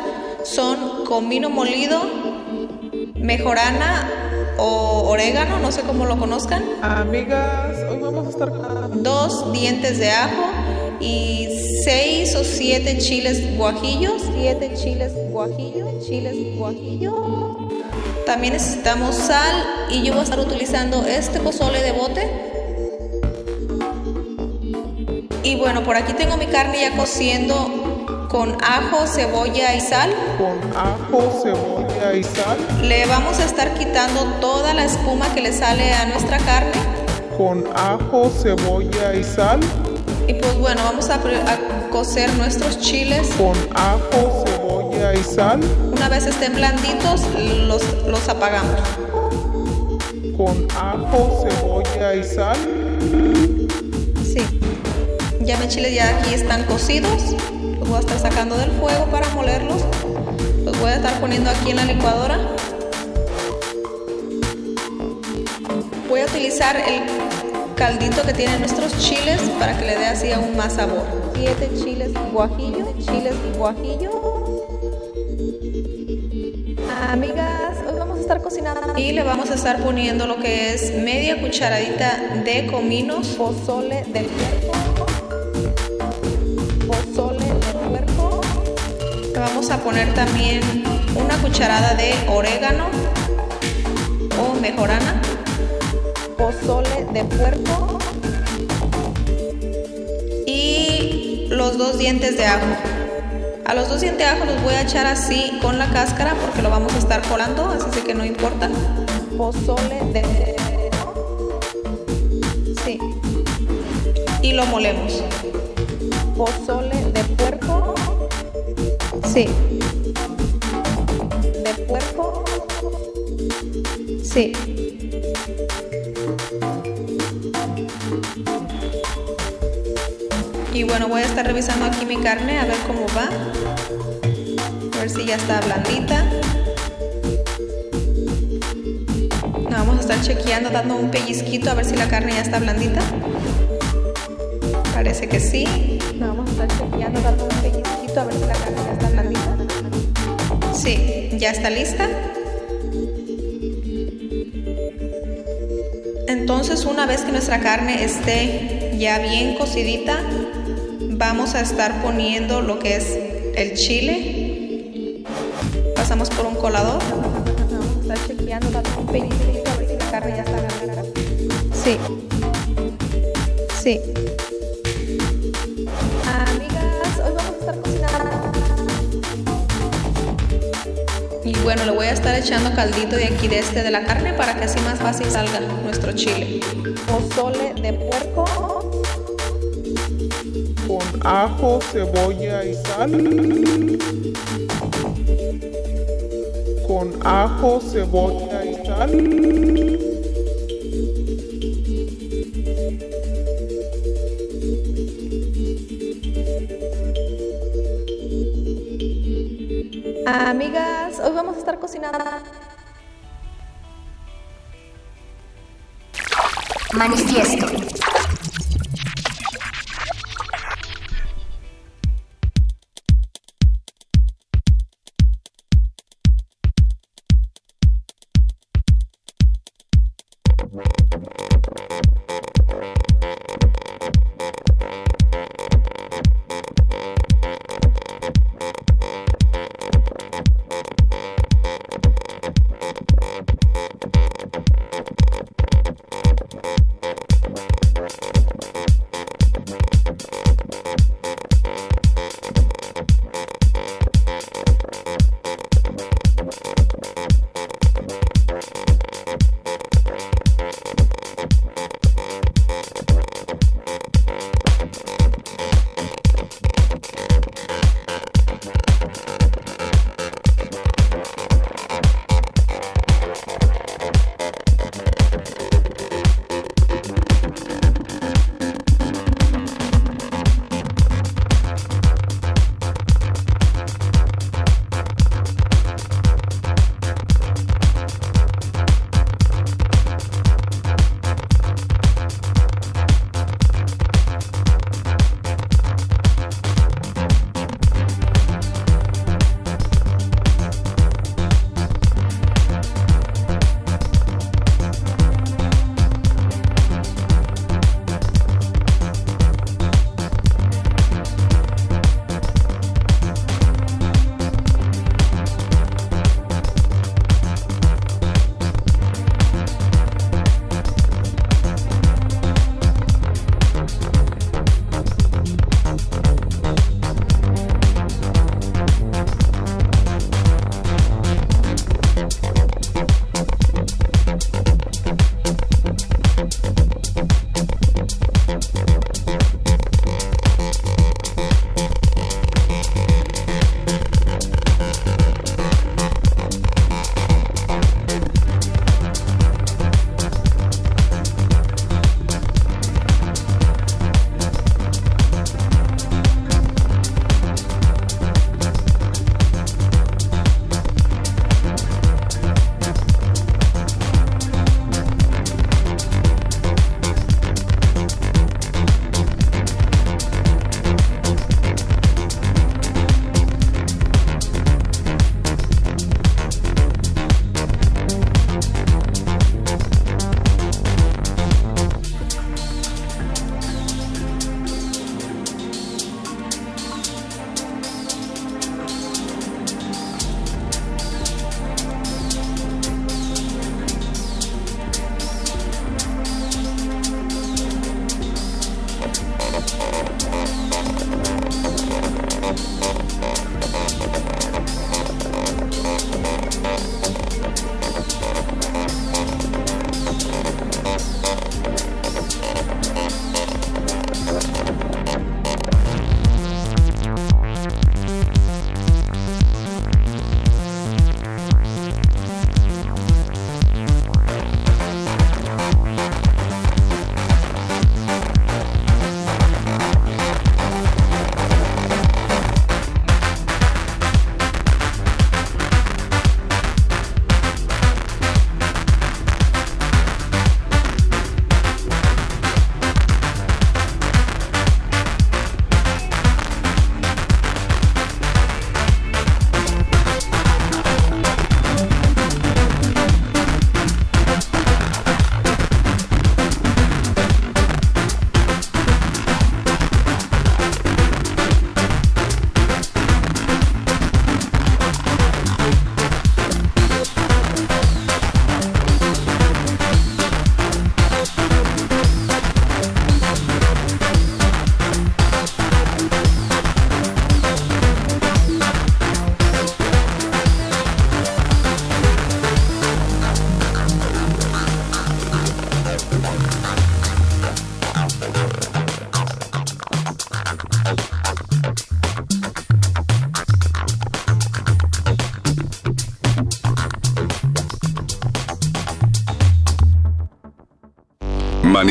son comino molido, mejorana o orégano, no sé cómo lo conozcan. Amigas, hoy vamos a estar dos dientes de ajo y seis o siete chiles guajillos. Siete chiles guajillos. Chiles guajillo. También necesitamos sal y yo voy a estar utilizando este pozole de bote. Y bueno, por aquí tengo mi carne ya cociendo con ajo, cebolla y sal. Con ajo, cebolla y sal. Le vamos a estar quitando toda la espuma que le sale a nuestra carne. Con ajo, cebolla y sal. Y pues bueno, vamos a, cocer nuestros chiles. Con ajo, cebolla y sal. Una vez estén blanditos, los, los apagamos. Con ajo, cebolla y sal. Sí. Ya mis chiles ya aquí están cocidos. Los voy a estar sacando del fuego para molerlos. Los voy a estar poniendo aquí en la licuadora. Voy a utilizar el caldito que tienen nuestros chiles para que le dé así aún más sabor. Siete chiles guajillo, chiles guajillo. Amigas, hoy vamos a estar cocinando y le vamos a estar poniendo lo que es media cucharadita de comino, pozole de puerco, pozole de puerco. Le vamos a poner también una cucharada de orégano o mejorana pozole de puerco y los dos dientes de ajo. A los dos dientes de ajo los voy a echar así con la cáscara porque lo vamos a estar colando, así que no importa. Pozole de Sí. Y lo molemos. Pozole de puerco. Sí. De puerco. Sí. Bueno, voy a estar revisando aquí mi carne a ver cómo va. A ver si ya está blandita. Vamos a estar chequeando, dando un pellizquito a ver si la carne ya está blandita. Parece que sí. Vamos a estar chequeando, dando un pellizquito a ver si la carne ya está blandita. Sí, ya está lista. Entonces, una vez que nuestra carne esté ya bien cocidita, vamos a estar poniendo lo que es el chile. Pasamos por un colador. Vamos a estar chequeando, pellizquito a ver si la carne ya está. Sí. Sí. Amigas, hoy vamos a estar cocinando. Y bueno, le voy a estar echando caldito de aquí de este de la carne para que así más fácil salga nuestro chile. Pozole de puerco ajo, cebolla y sal. Con ajo, cebolla y sal. Amigas, hoy vamos a estar cocinando. Manifiesto.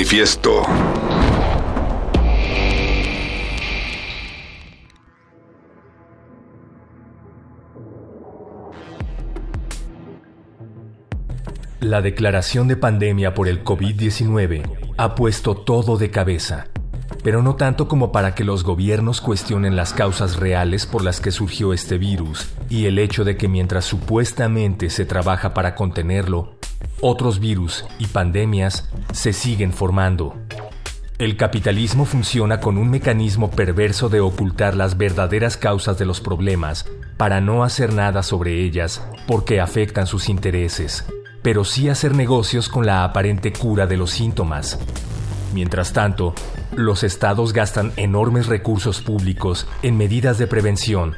Manifiesto. La declaración de pandemia por el COVID-19 ha puesto todo de cabeza, pero no tanto como para que los gobiernos cuestionen las causas reales por las que surgió este virus y el hecho de que mientras supuestamente se trabaja para contenerlo, otros virus y pandemias se siguen formando. El capitalismo funciona con un mecanismo perverso de ocultar las verdaderas causas de los problemas para no hacer nada sobre ellas porque afectan sus intereses, pero sí hacer negocios con la aparente cura de los síntomas. Mientras tanto, los estados gastan enormes recursos públicos en medidas de prevención,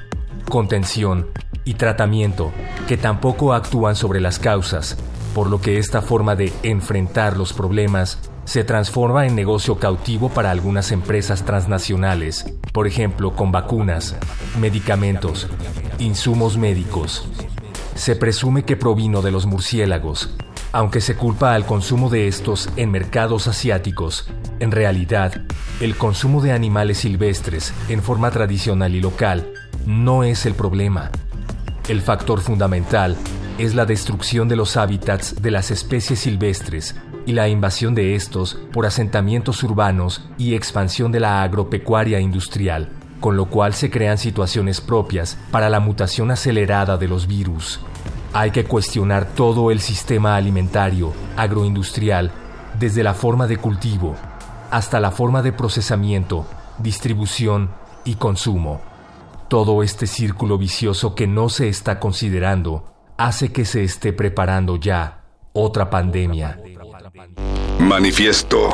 contención y tratamiento que tampoco actúan sobre las causas, por lo que esta forma de enfrentar los problemas se transforma en negocio cautivo para algunas empresas transnacionales, por ejemplo con vacunas, medicamentos, insumos médicos. Se presume que provino de los murciélagos, aunque se culpa al consumo de estos en mercados asiáticos. En realidad, el consumo de animales silvestres en forma tradicional y local no es el problema. El factor fundamental es la destrucción de los hábitats de las especies silvestres y la invasión de estos por asentamientos urbanos y expansión de la agropecuaria industrial, con lo cual se crean situaciones propias para la mutación acelerada de los virus. Hay que cuestionar todo el sistema alimentario, agroindustrial, desde la forma de cultivo hasta la forma de procesamiento, distribución y consumo. Todo este círculo vicioso que no se está considerando hace que se esté preparando ya otra pandemia. Manifiesto.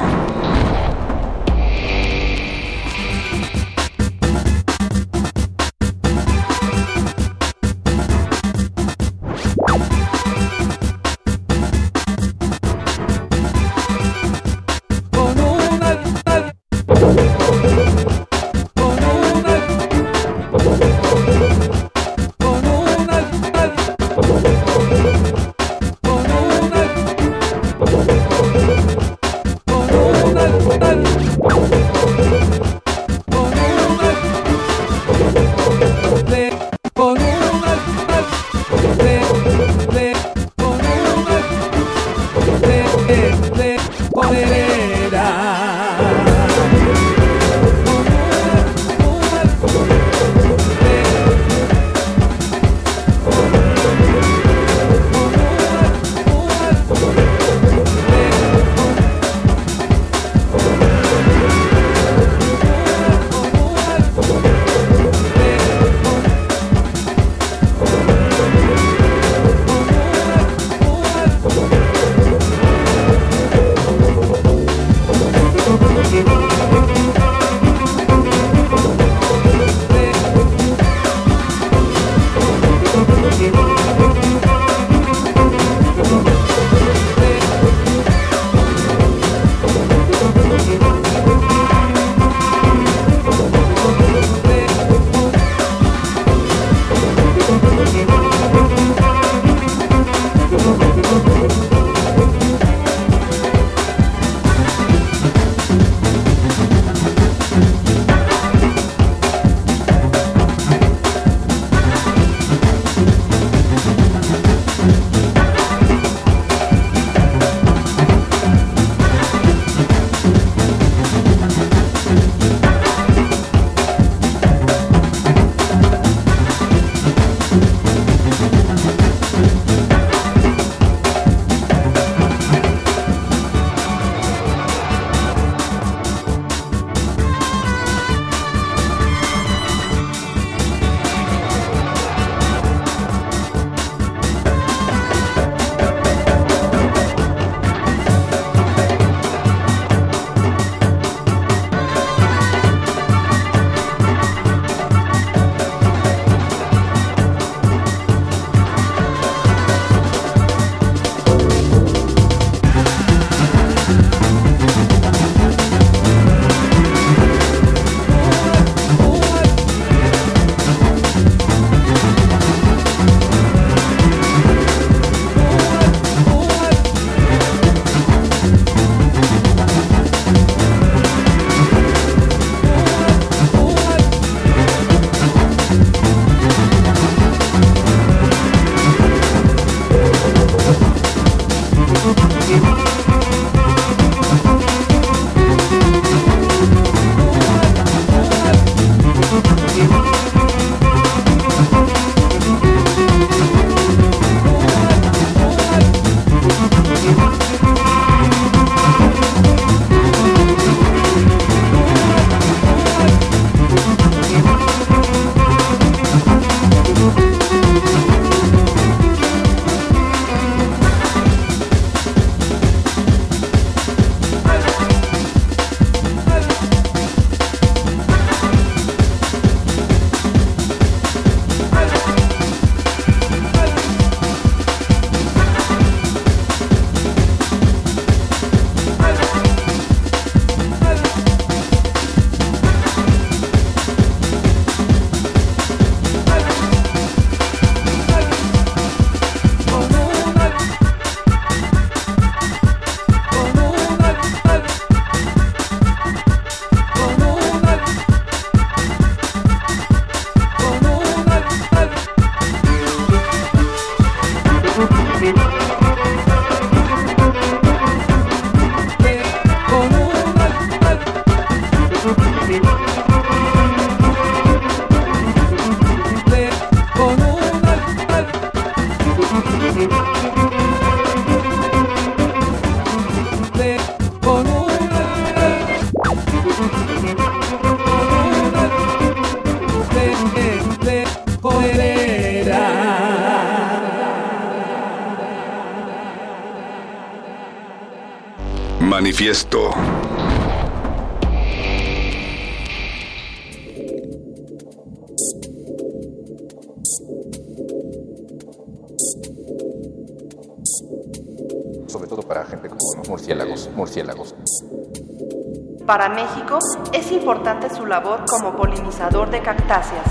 Labor como polinizador de cactáceas.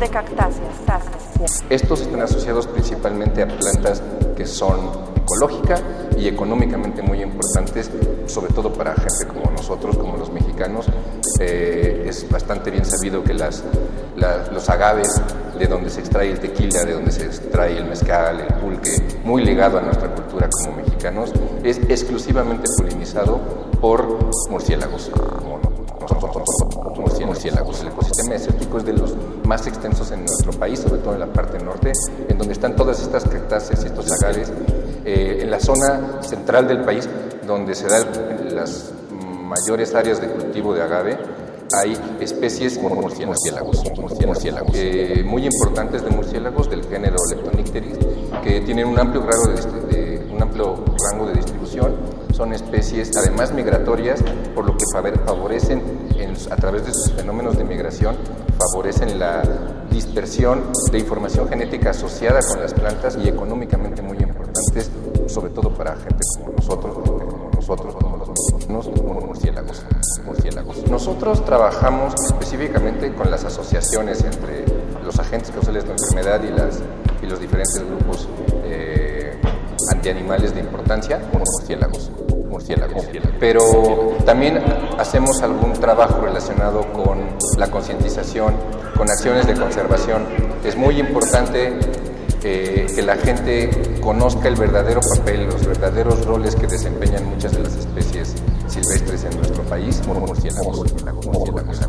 De cactáceas. Estos están asociados principalmente a plantas que son ecológicas y económicamente muy importantes, sobre todo para gente como nosotros, como los mexicanos. Eh, es bastante bien sabido que las, los agaves, de donde se extrae el tequila, de donde se extrae el mezcal, el pulque, muy ligado a nuestra cultura como mexicanos, es exclusivamente polinizado por murciélagos. Murciélagos. El ecosistema desértico es de los más extensos en nuestro país, sobre todo en la parte norte, en donde están todas estas cactáceas y estos agaves. Eh, en la zona central del país, donde se dan las mayores áreas de cultivo de agave, hay especies como murciélagos, murciélagos eh, muy importantes de murciélagos del género Leptonicteris, que tienen un amplio, grado de, un amplio rango de distribución. Son especies además migratorias, por lo que favorecen a través de sus fenómenos de migración, favorecen la dispersión de información genética asociada con las plantas y económicamente muy importantes, sobre todo para gente como nosotros, como nosotros, como los murciélagos, murciélagos. Nosotros trabajamos específicamente con las asociaciones entre los agentes causales de la enfermedad y, las, y los diferentes grupos antianimales de importancia, murciélagos murciélagos. Pero también hacemos algún trabajo relacionado con la concientización, con acciones de conservación. Es muy importante eh, que la gente conozca el verdadero papel, los verdaderos roles que desempeñan muchas de las especies silvestres en nuestro país, murciélagos. Manifieste.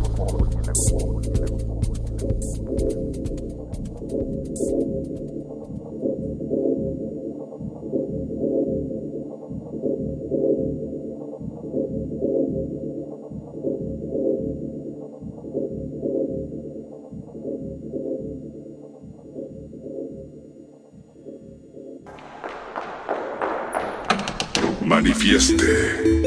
Never know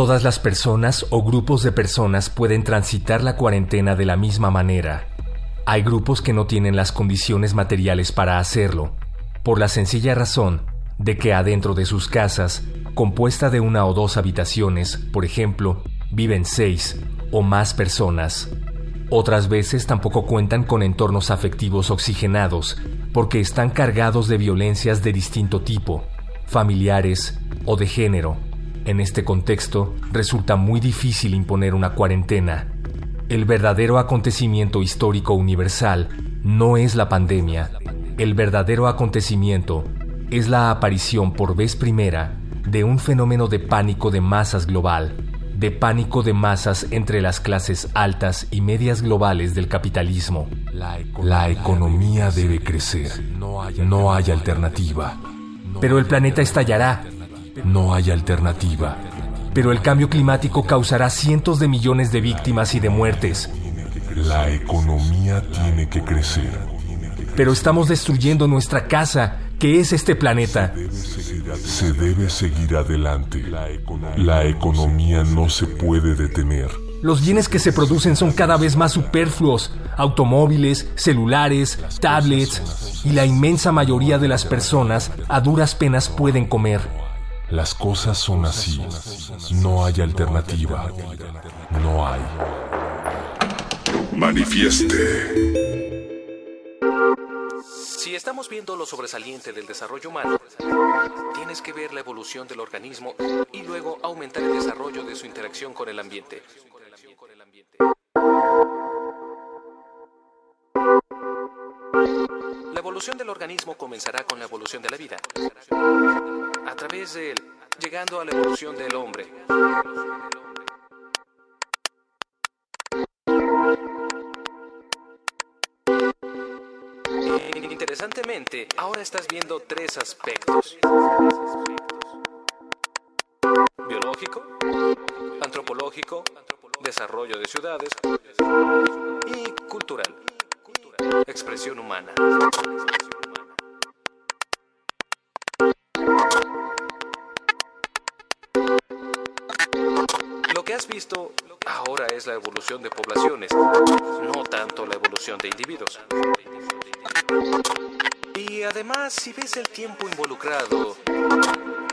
todas las personas o grupos de personas pueden transitar la cuarentena de la misma manera. Hay grupos que no tienen las condiciones materiales para hacerlo, por la sencilla razón de que adentro de sus casas, compuesta de una o dos habitaciones, por ejemplo, viven seis o más personas. Otras veces tampoco cuentan con entornos afectivos oxigenados, porque están cargados de violencias de distinto tipo, familiares o de género. En este contexto, resulta muy difícil imponer una cuarentena. El verdadero acontecimiento histórico universal no es la pandemia. El verdadero acontecimiento es la aparición por vez primera de un fenómeno de pánico de masas global, de pánico de masas entre las clases altas y medias globales del capitalismo. La economía debe crecer. No hay alternativa. Pero el planeta estallará. No hay alternativa. Pero el cambio climático causará cientos de millones de víctimas y de muertes. La economía tiene que crecer. Pero estamos destruyendo nuestra casa, que es este planeta. Se debe seguir adelante. La economía no se puede detener. Los bienes que se producen son cada vez más superfluos. Automóviles, celulares, tablets y la inmensa mayoría de las personas a duras penas pueden comer. Las cosas son así. No hay alternativa. No hay. Manifieste. Si estamos viendo lo sobresaliente del desarrollo humano, tienes que ver la evolución del organismo y luego aumentar el desarrollo de su interacción con el ambiente. La evolución del organismo comenzará con la evolución de la vida, a través de él, llegando a la evolución del hombre. Interesantemente, ahora estás viendo tres aspectos. Biológico, antropológico, desarrollo de ciudades y cultural, expresión humana. Lo que has visto ahora es la evolución de poblaciones, no tanto la evolución de individuos. Y además, si ves el tiempo involucrado,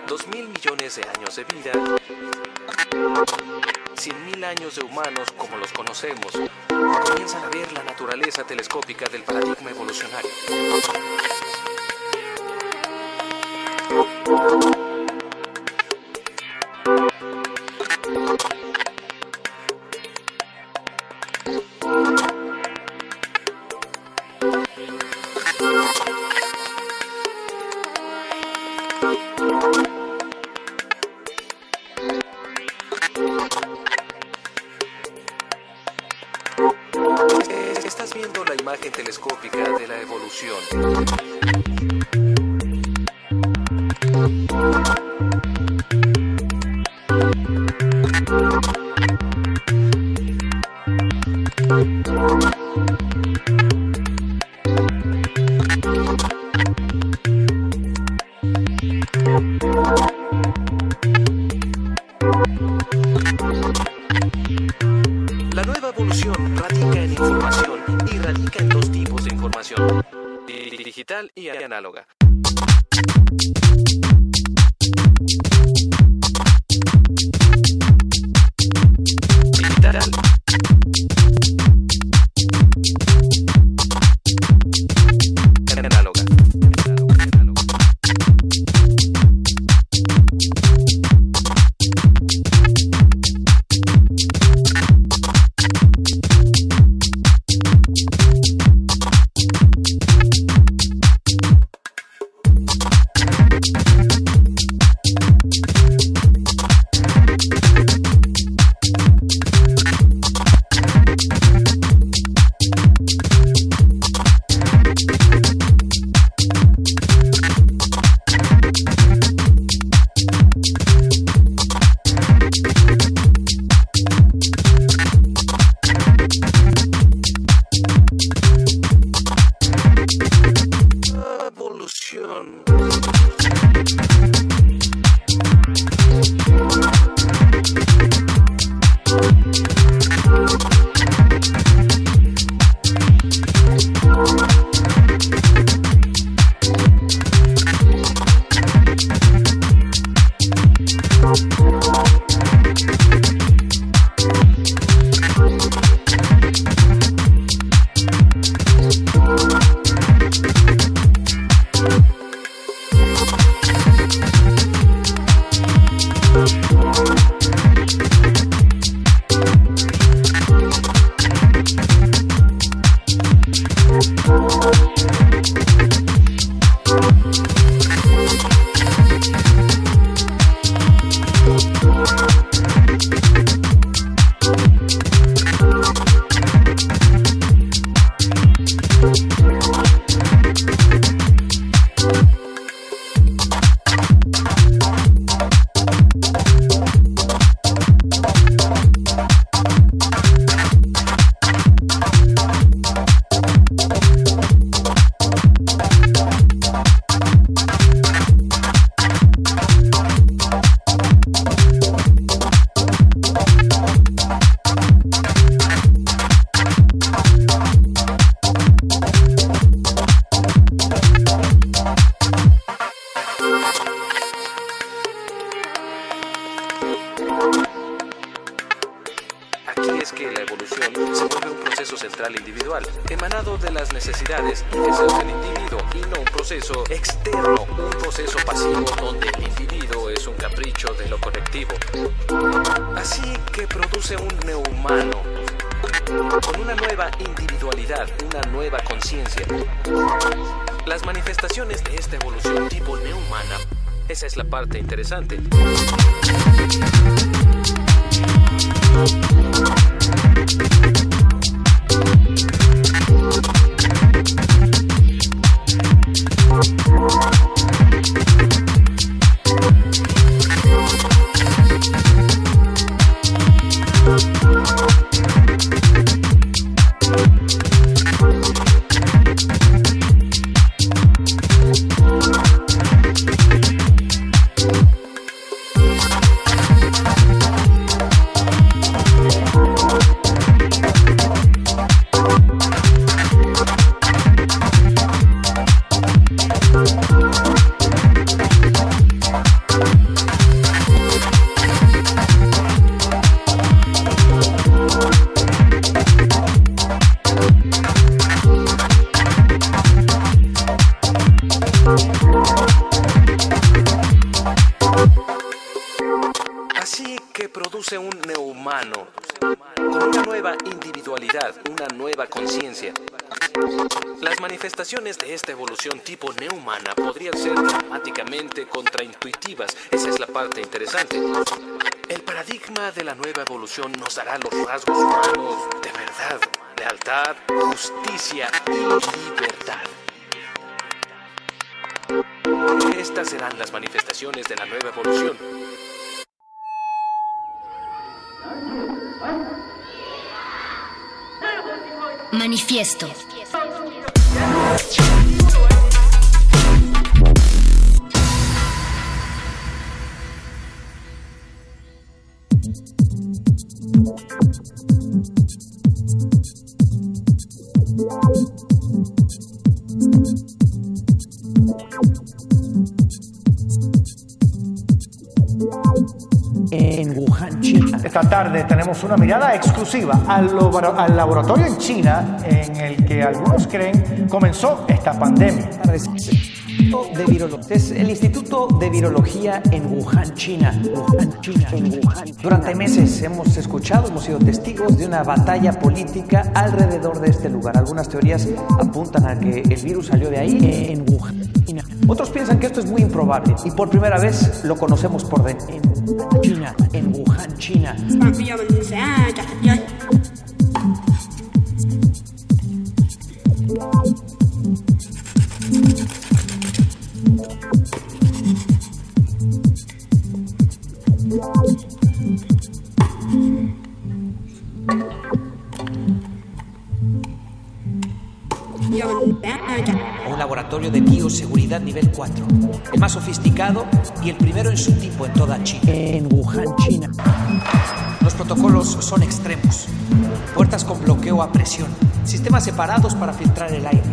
dos mil millones de años de vida, cien mil años de humanos como los conocemos, comienzan a ver la naturaleza telescópica del paradigma evolucionario. Parte interesante. Nos dará los rasgos humanos de verdad, lealtad, justicia y libertad. Estas serán las manifestaciones de la nueva evolución. Manifiesto. Tarde tenemos una mirada exclusiva al, labora- al laboratorio en China en el que algunos creen comenzó esta pandemia. De es el Instituto de Virología en Wuhan, China. Wuhan, China. En Wuhan, China. Durante meses hemos escuchado, hemos sido testigos de una batalla política alrededor de este lugar. Algunas teorías apuntan a que el virus salió de ahí, en Wuhan, China. Otros piensan que esto es muy improbable y por primera vez lo conocemos por dentro. En China, en Wuhan, China. Separados para filtrar el aire.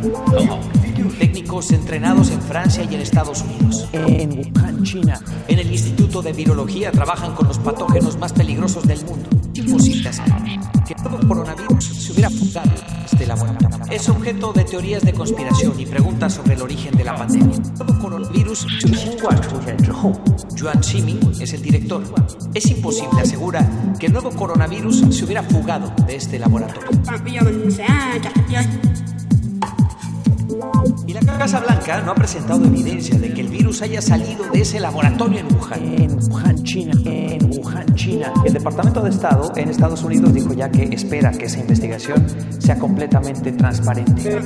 Técnicos entrenados en Francia y en Estados Unidos. En Wuhan, China. En el Instituto de Virología trabajan con los patógenos más peligrosos del mundo. Hacer que todo coronavirus se hubiera fugado de este laboratorio. Es objeto de teorías de conspiración y preguntas sobre el origen de la pandemia. Todo coronavirus Yuan Ximing es el director. Es imposible, asegura, que el nuevo coronavirus se hubiera fugado de este laboratorio. Y la Casa Blanca no ha presentado evidencia de que el virus haya salido de ese laboratorio en Wuhan. En Wuhan, China. En Wuhan, China. El Departamento de Estado en Estados Unidos dijo ya que espera que esa investigación sea completamente transparente.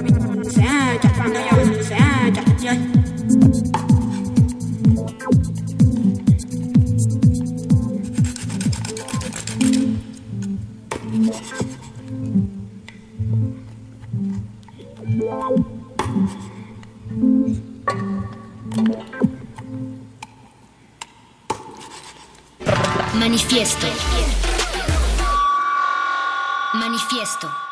Manifiesto. Manifiesto.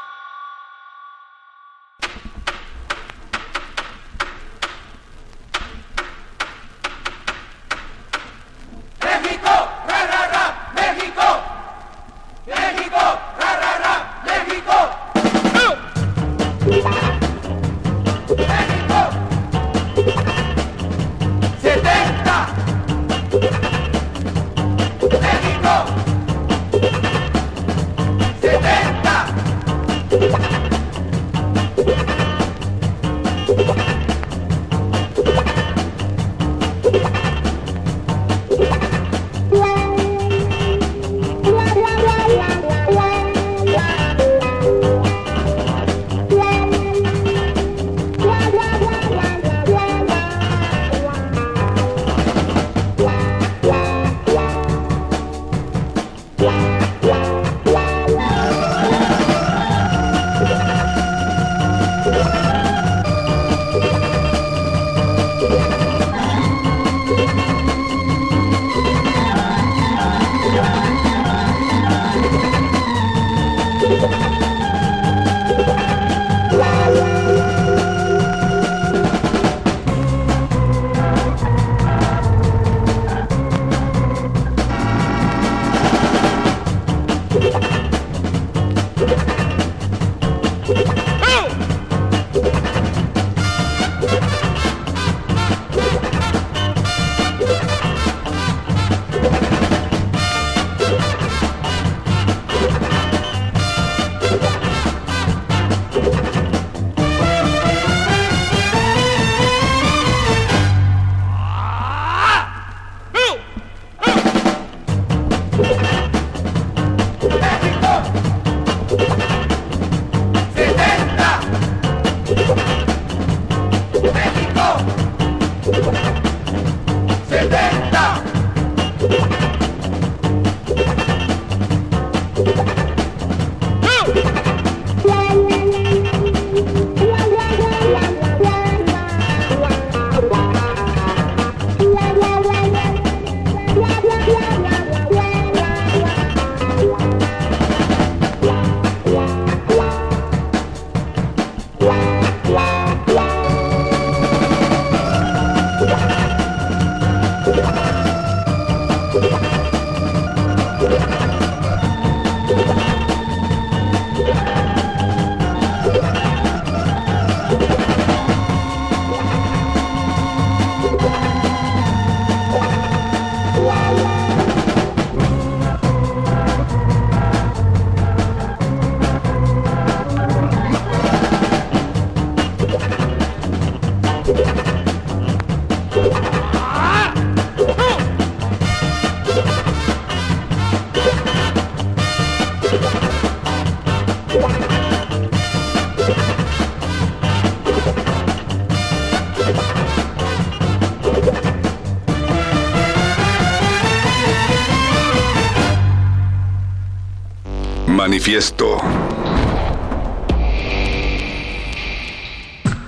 Manifiesto.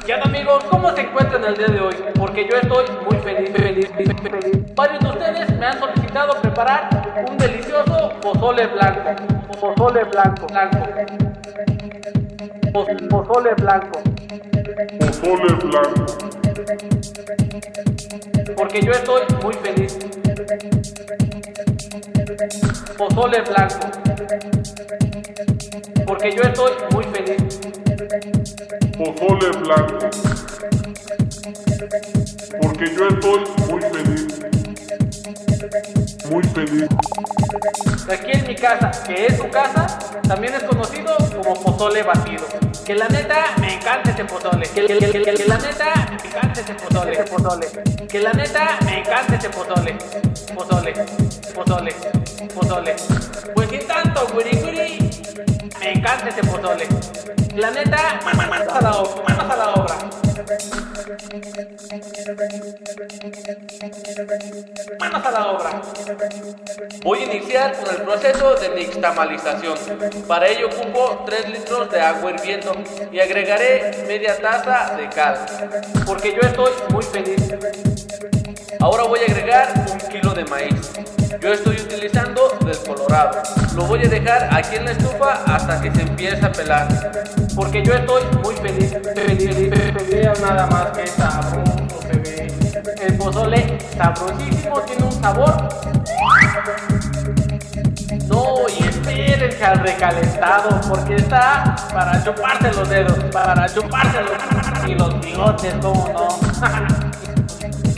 ¿Qué onda amigos? ¿Cómo se encuentran el día de hoy? Porque yo estoy muy feliz, feliz, feliz, feliz. Varios de ustedes me han solicitado preparar un delicioso pozole blanco. Pozole blanco, blanco. Poz- Pozole blanco. Pozole blanco. Porque yo estoy muy feliz. Pozole blanco. Porque yo estoy muy feliz. Pozole blanco. Porque yo estoy muy feliz. Muy feliz. Aquí en mi casa, que es su casa, también es conocido como pozole batido. Que la neta me encanta ese pozole. Que, que- que- que- que la neta me encanta ese pozole. Ese pozole. Que la neta me encanta ese pozole. Pozole, pozole, pozole. Pues encanta ese pozole. La neta, ma- ma- manos a la obra, manos a la obra. Manos a la obra. Voy a iniciar con el proceso de nixtamalización. Para ello ocupo 3 litros de agua hirviendo y agregaré media taza de cal, porque yo estoy muy feliz. Ahora voy a agregar un kilo de maíz. Yo estoy Lo voy a dejar aquí en la estufa hasta que se empiece a pelar, porque yo estoy muy feliz. Feliz, nada más que sabroso. El pozole sabrosísimo tiene un sabor no, y espérense al recalentado, porque está para chuparse los dedos, para chuparse los y los bigotes, cómo no.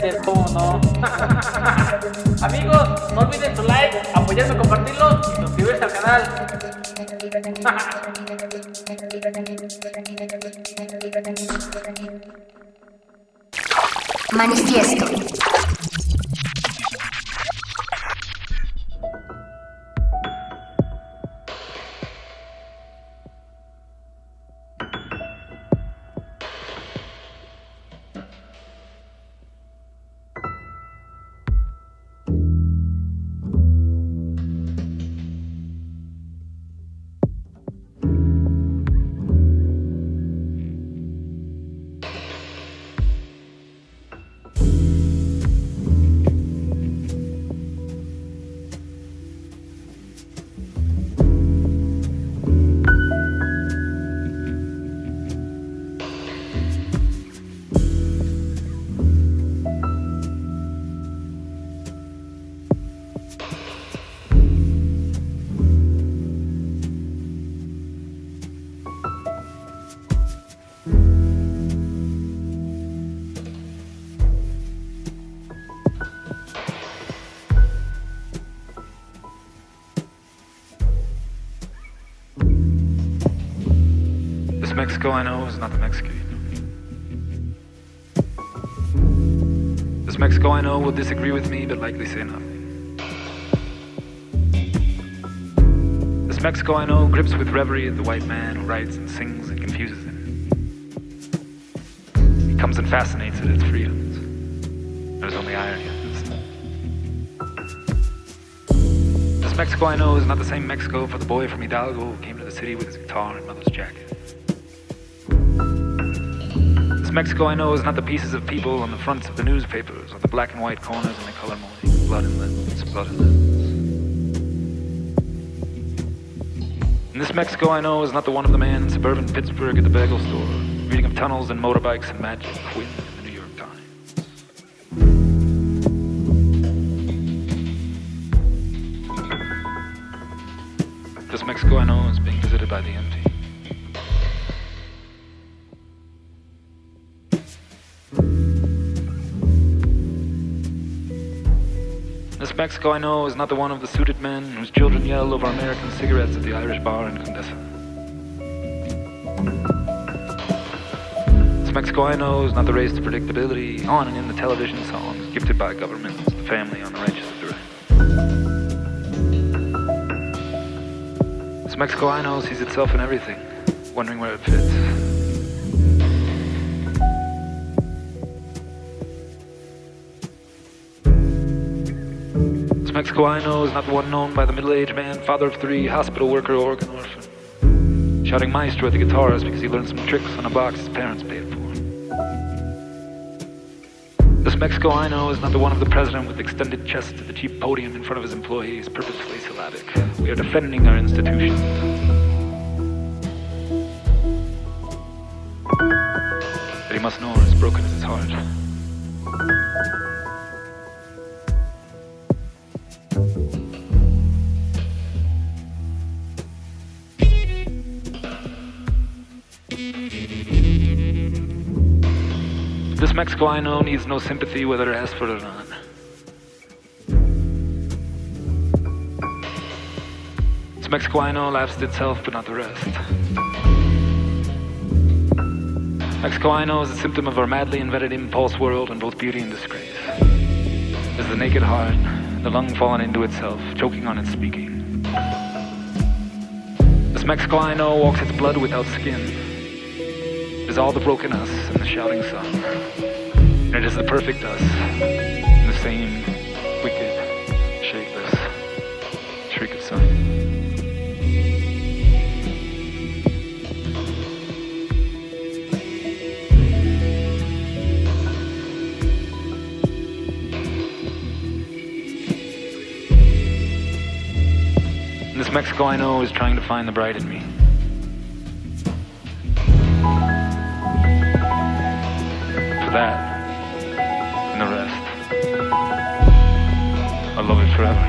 Amigos, no olviden su like, apoyarme, compartirlo y suscribirse al canal. Manifiesto. Mexico I know is not the know. This Mexico I know will disagree with me, but likely say nothing. This Mexico I know grips with reverie the white man who writes and sings and confuses him. He comes and fascinates at its freedoms. There's only irony in this. This Mexico I know is not the same Mexico for the boy from Hidalgo who came to the city with his guitar and mother's jacket. This Mexico I know is not the pieces of people on the fronts of the newspapers, or the black and white corners in the color morning, blood and limbs, blood and limbs. And this Mexico I know is not the one of the man in suburban Pittsburgh at the bagel store, reading of tunnels and motorbikes and magic, Quinn in the New York Times. This Mexico I know is being visited by the empty. Mexico I know is not the one of the suited men whose children yell over American cigarettes at the Irish bar in Condesa. This Mexico I know is not the race to predictability on and in the television songs gifted by governments, the family on the righteous of the right. This Mexico I know sees itself in everything, wondering where it fits. This Mexico I know is not the one known by the middle-aged man, father of three, hospital worker, organ orphan. Shouting maestro at the guitars because he learned some tricks on a box his parents paid for. This Mexico I know is not the one of the president with extended chest to the cheap podium in front of his employees, purposefully syllabic. We are defending our institutions. But he must know as broken as his heart. This Mexico I know needs no sympathy whether it asks for it or not. This Mexico I know laughs at itself but not the rest. Mexico I know is a symptom of our madly invented impulse world in both beauty and disgrace. Is the naked heart, the lung fallen into itself, choking on its speaking. This Mexico I know walks its blood without skin. Is all the broken us and the shouting sun. And it is the perfect us, the same wicked, shapeless shriek of sun. And this Mexico I know is trying to find the bride in me. That, and the rest, I love it forever.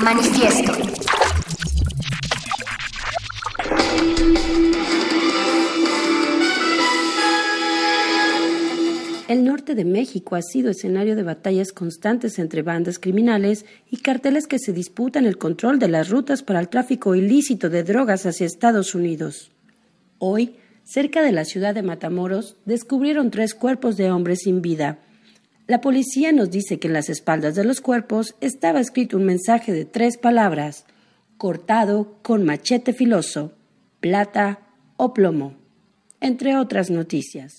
Manifiesto. De México ha sido escenario de batallas constantes entre bandas criminales y carteles que se disputan el control de las rutas para el tráfico ilícito de drogas hacia Estados Unidos. Hoy, cerca de la ciudad de Matamoros, descubrieron tres cuerpos de hombres sin vida. La policía nos dice que en las espaldas de los cuerpos estaba escrito un mensaje de tres palabras, cortado con machete filoso, plata o plomo, entre otras noticias.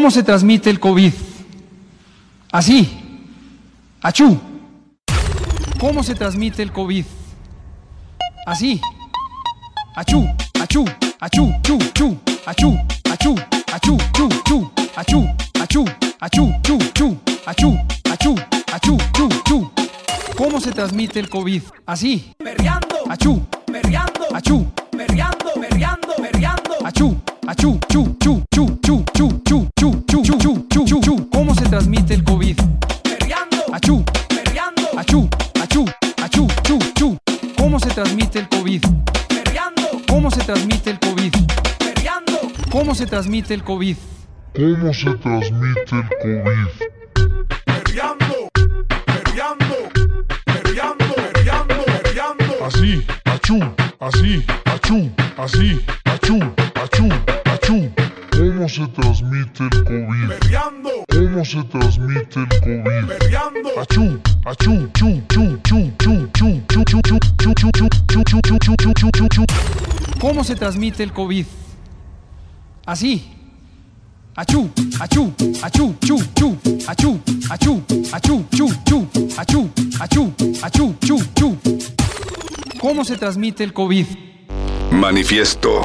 ¿Cómo se transmite el COVID? Así. Achú. ¿Cómo se transmite el COVID? Así. Achú, achú, achú, chu, chu, achú, achú, achú, chu, chu, achú, achú, achú, chu, chu, achú, achú, achú, chu, chu. ¿Cómo se transmite el COVID? Así. Achú, así, achú, achú, achú. ¿Cómo se transmite el COVID? Perreando, ¿Cómo se transmite el COVID? perreando. Achú, achú, chu, chu, chu, chu, chu, chu, chu, chu, chu, chu, chu, chu, chu, chu, chu, chu, chu, chu. ¿Cómo se transmite el COVID? Así. Achú, achú, achú, chu, chu, achú, achú, achú, chu, chu, achú, achú, achú, chu, chu. ¿Cómo se transmite el COVID? Manifiesto.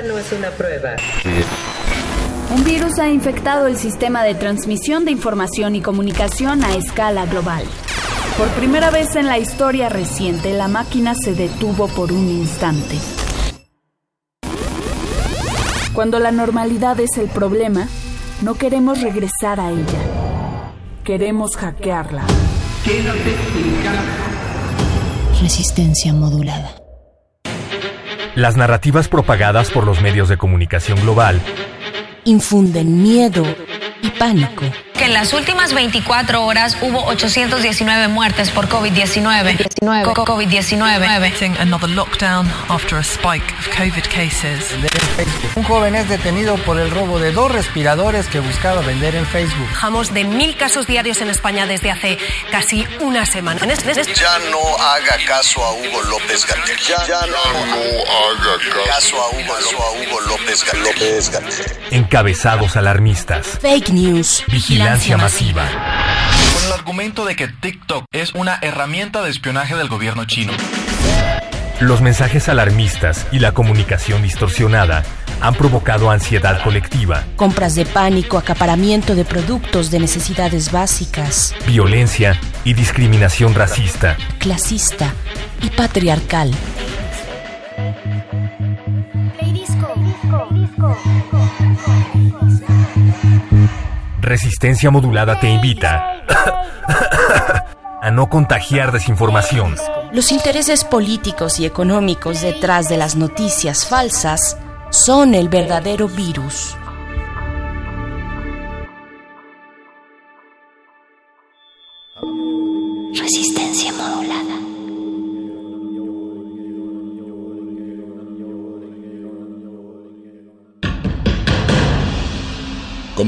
Esta no es una prueba. Un virus ha infectado el sistema de transmisión de información y comunicación a escala global. Por primera vez en la historia reciente, la máquina se detuvo por un instante. Cuando la normalidad es el problema, no queremos regresar a ella. Queremos hackearla. Quédate en casa. Resistencia modulada. Las narrativas propagadas por los medios de comunicación global infunden miedo y pánico. En las últimas 24 horas hubo 819 muertes por COVID-19. Co- COVID-19. Another lockdown after a spike of COVID cases. Un joven es detenido por el robo de dos respiradores que buscaba vender en Facebook. Bajamos de mil casos diarios en España desde hace casi una semana. Ya no haga caso a Hugo López Gatel. Ya, ya no haga caso a Hugo, a Hugo López Gatel. López Gatell. encabezados alarmistas, Fake news. vigilancia masiva. Con el argumento de que TikTok es una herramienta de espionaje del gobierno chino. Los mensajes alarmistas y la comunicación distorsionada han provocado ansiedad colectiva, Compras de pánico, acaparamiento de productos de necesidades básicas, violencia y discriminación racista. clasista y patriarcal. Resistencia modulada te invita a no contagiar desinformación. Los intereses políticos y económicos detrás de las noticias falsas son el verdadero virus. Resistencia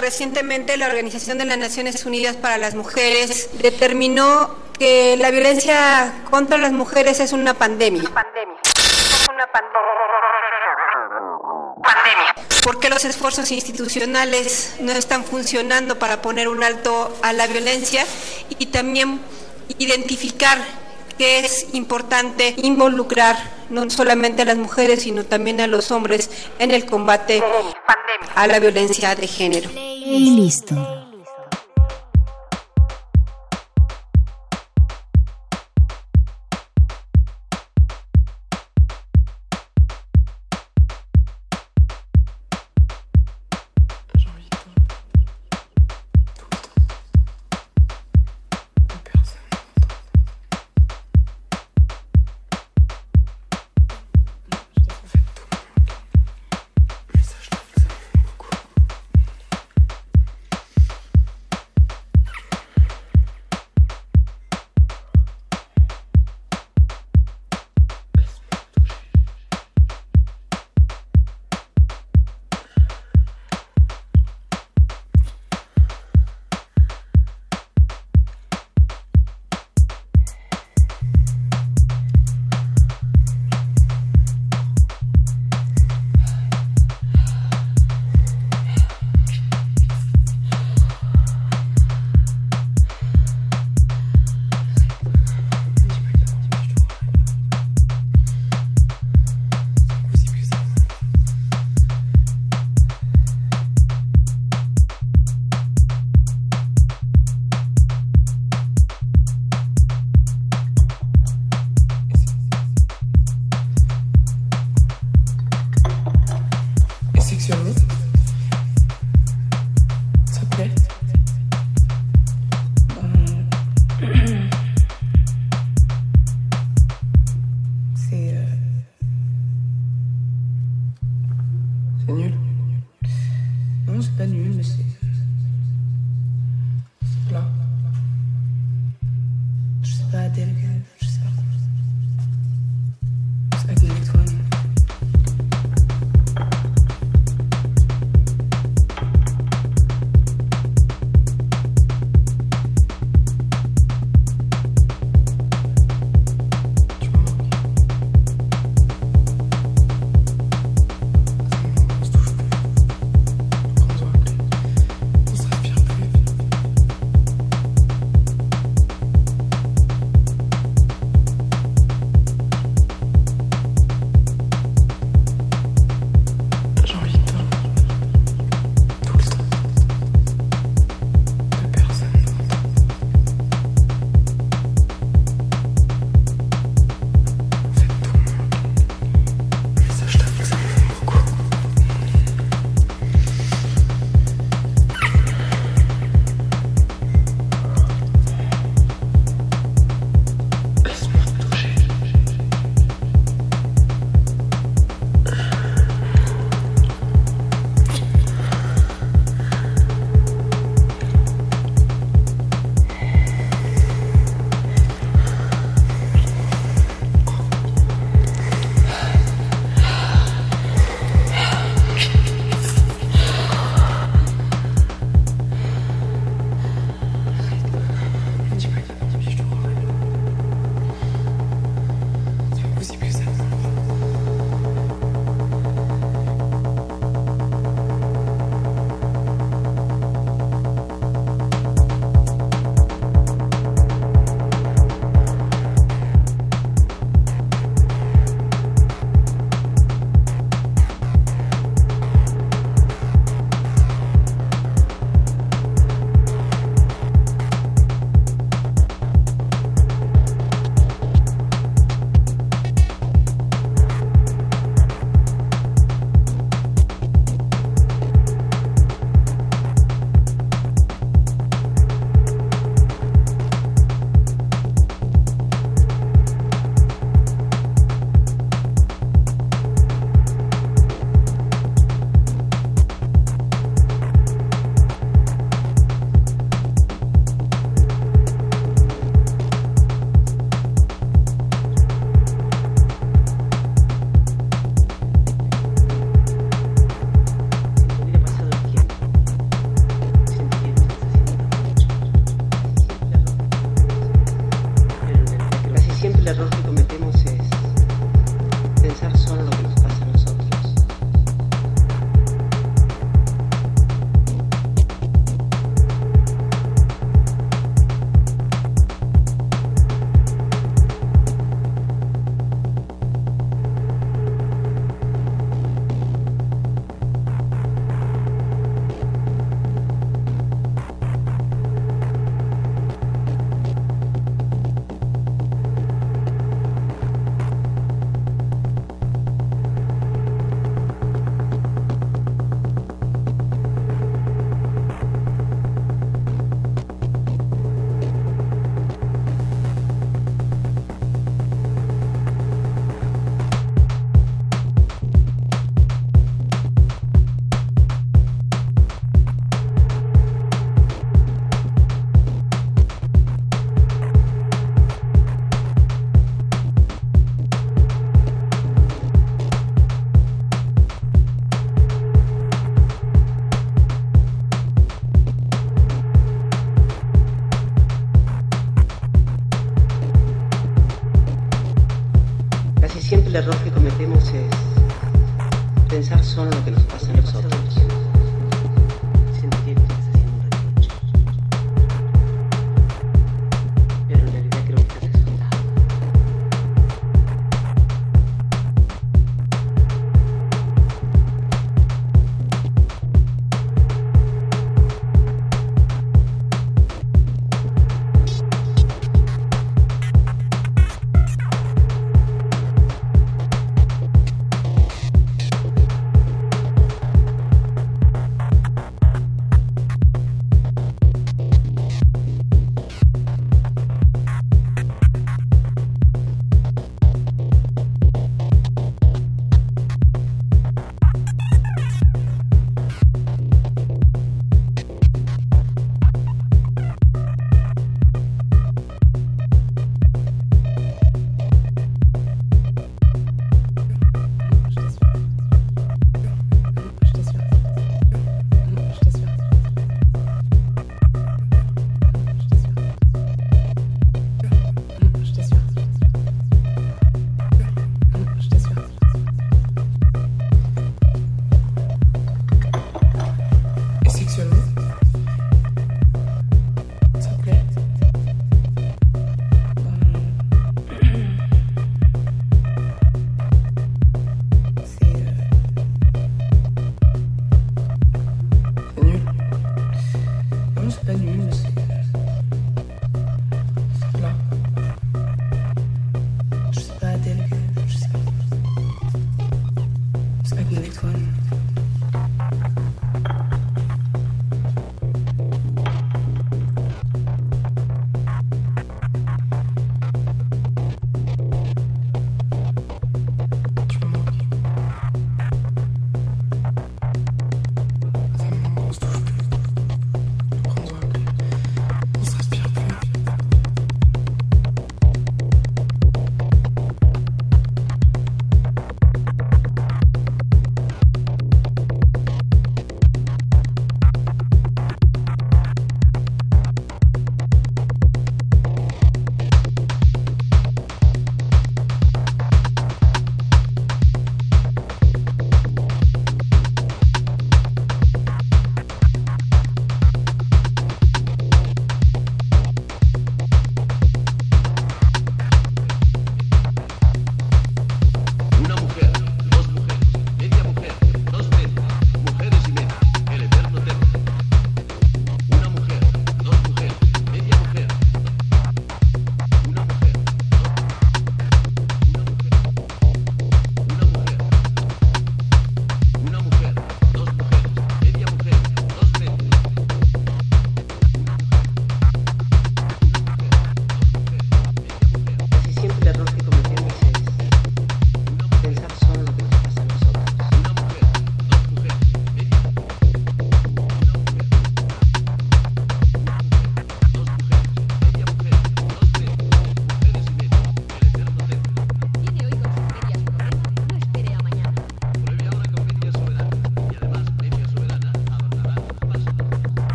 Recientemente la Organización de las Naciones Unidas para las Mujeres determinó que la violencia contra las mujeres es una pandemia. Es una pandemia. ¿Por qué los esfuerzos institucionales no están funcionando para poner un alto a la violencia y también identificar que es importante involucrar no solamente a las mujeres, sino también a los hombres en el combate a la violencia de género? Y listo.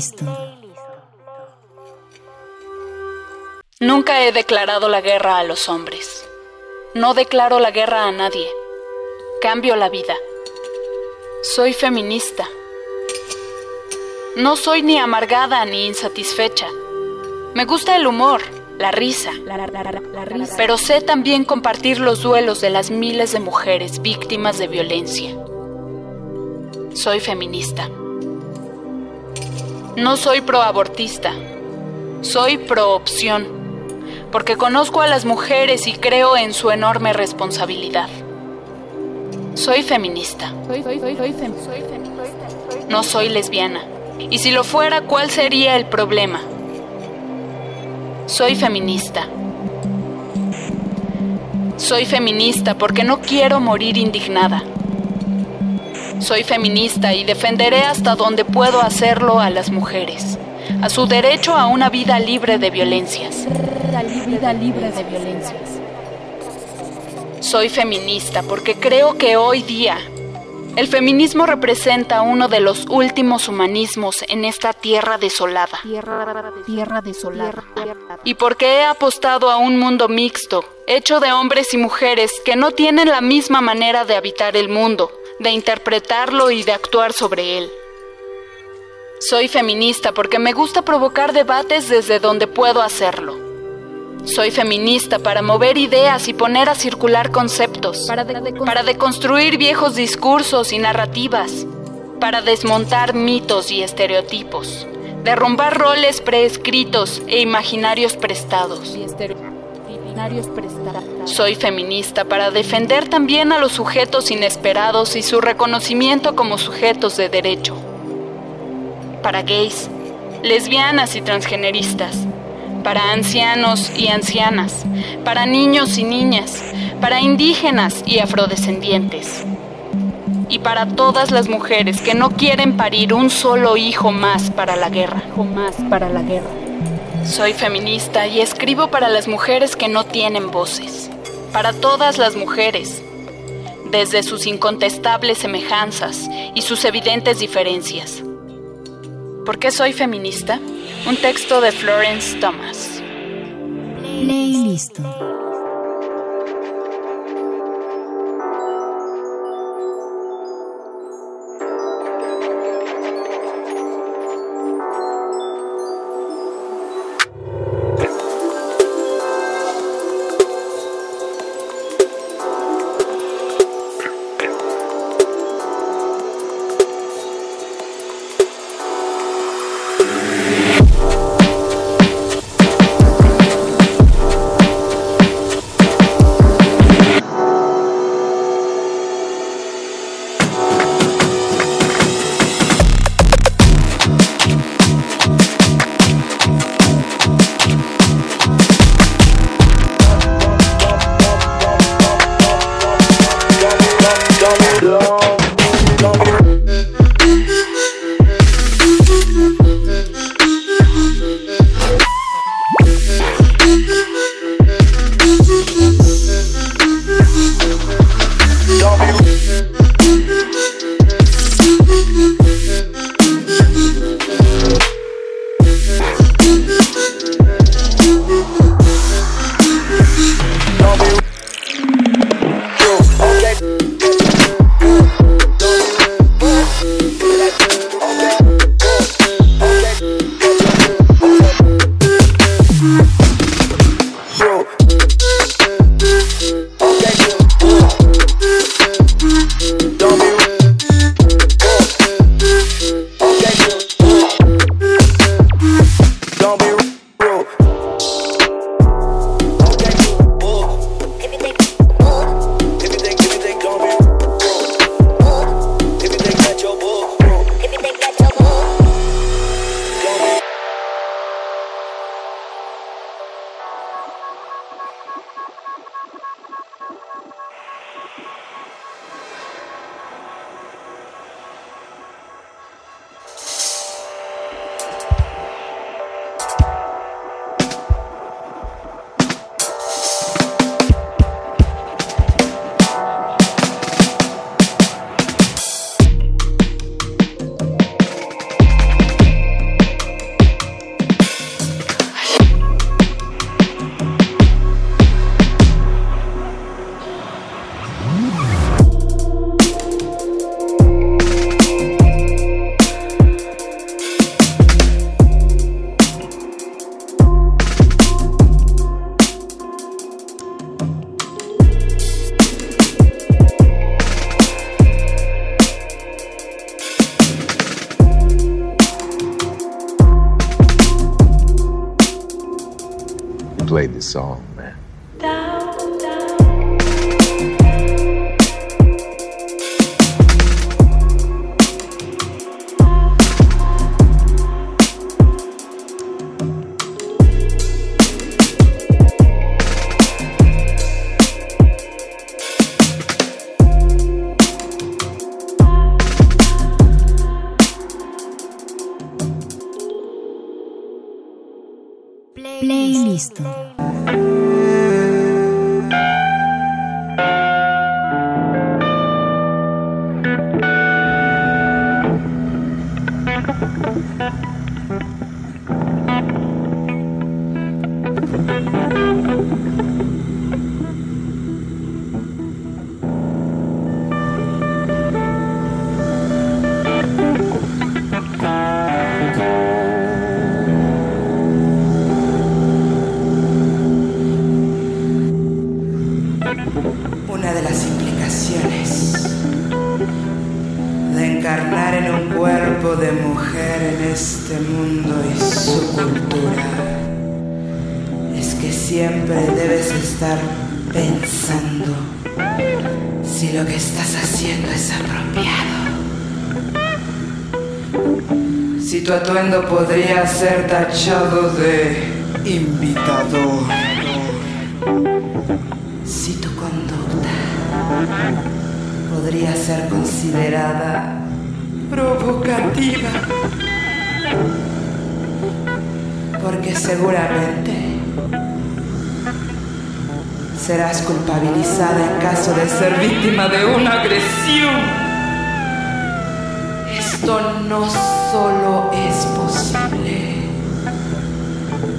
Playlist. Nunca he declarado la guerra a los hombres. No declaro la guerra a nadie. Cambio la vida. Soy feminista. No soy ni amargada ni insatisfecha. Me gusta el humor, la risa, pero sé también compartir los duelos de las miles de mujeres víctimas de violencia. Soy feminista. No soy proabortista. Soy proopción, porque conozco a las mujeres y creo en su enorme responsabilidad. Soy feminista. No soy lesbiana. Y si lo fuera, ¿cuál sería el problema? Soy feminista. Soy feminista porque no quiero morir indignada. Soy feminista y defenderé hasta donde puedo hacerlo a las mujeres, a su derecho a una vida libre de violencias. Vida libre de violencias. Soy feminista porque creo que hoy día el feminismo representa uno de los últimos humanismos en esta tierra desolada. Tierra, desolada. Y porque he apostado a un mundo mixto, hecho de hombres y mujeres que no tienen la misma manera de habitar el mundo, de interpretarlo y de actuar sobre él. Soy feminista porque me gusta provocar debates desde donde puedo hacerlo. Soy feminista para mover ideas y poner a circular conceptos, para, deconstruir viejos discursos y narrativas, para desmontar mitos y estereotipos, derrumbar roles preescritos e imaginarios prestados. Soy feminista para defender también a los sujetos inesperados y su reconocimiento como sujetos de derecho. Para gays, lesbianas y transgeneristas para ancianos y ancianas, para niños y niñas, para indígenas y afrodescendientes. Y para todas las mujeres que no quieren parir un solo hijo más para la guerra. más para la guerra. Soy feminista y escribo para las mujeres que no tienen voces. Para todas las mujeres, desde sus incontestables semejanzas y sus evidentes diferencias. ¿Por qué soy feminista? Un texto de Florence Thomas. Song, estar pensando si lo que estás haciendo es apropiado. Si tu atuendo podría ser tachado de invitador. Si tu conducta podría ser considerada provocativa. Porque seguramente serás culpabilizada en caso de ser víctima de una agresión. Esto no solo es posible,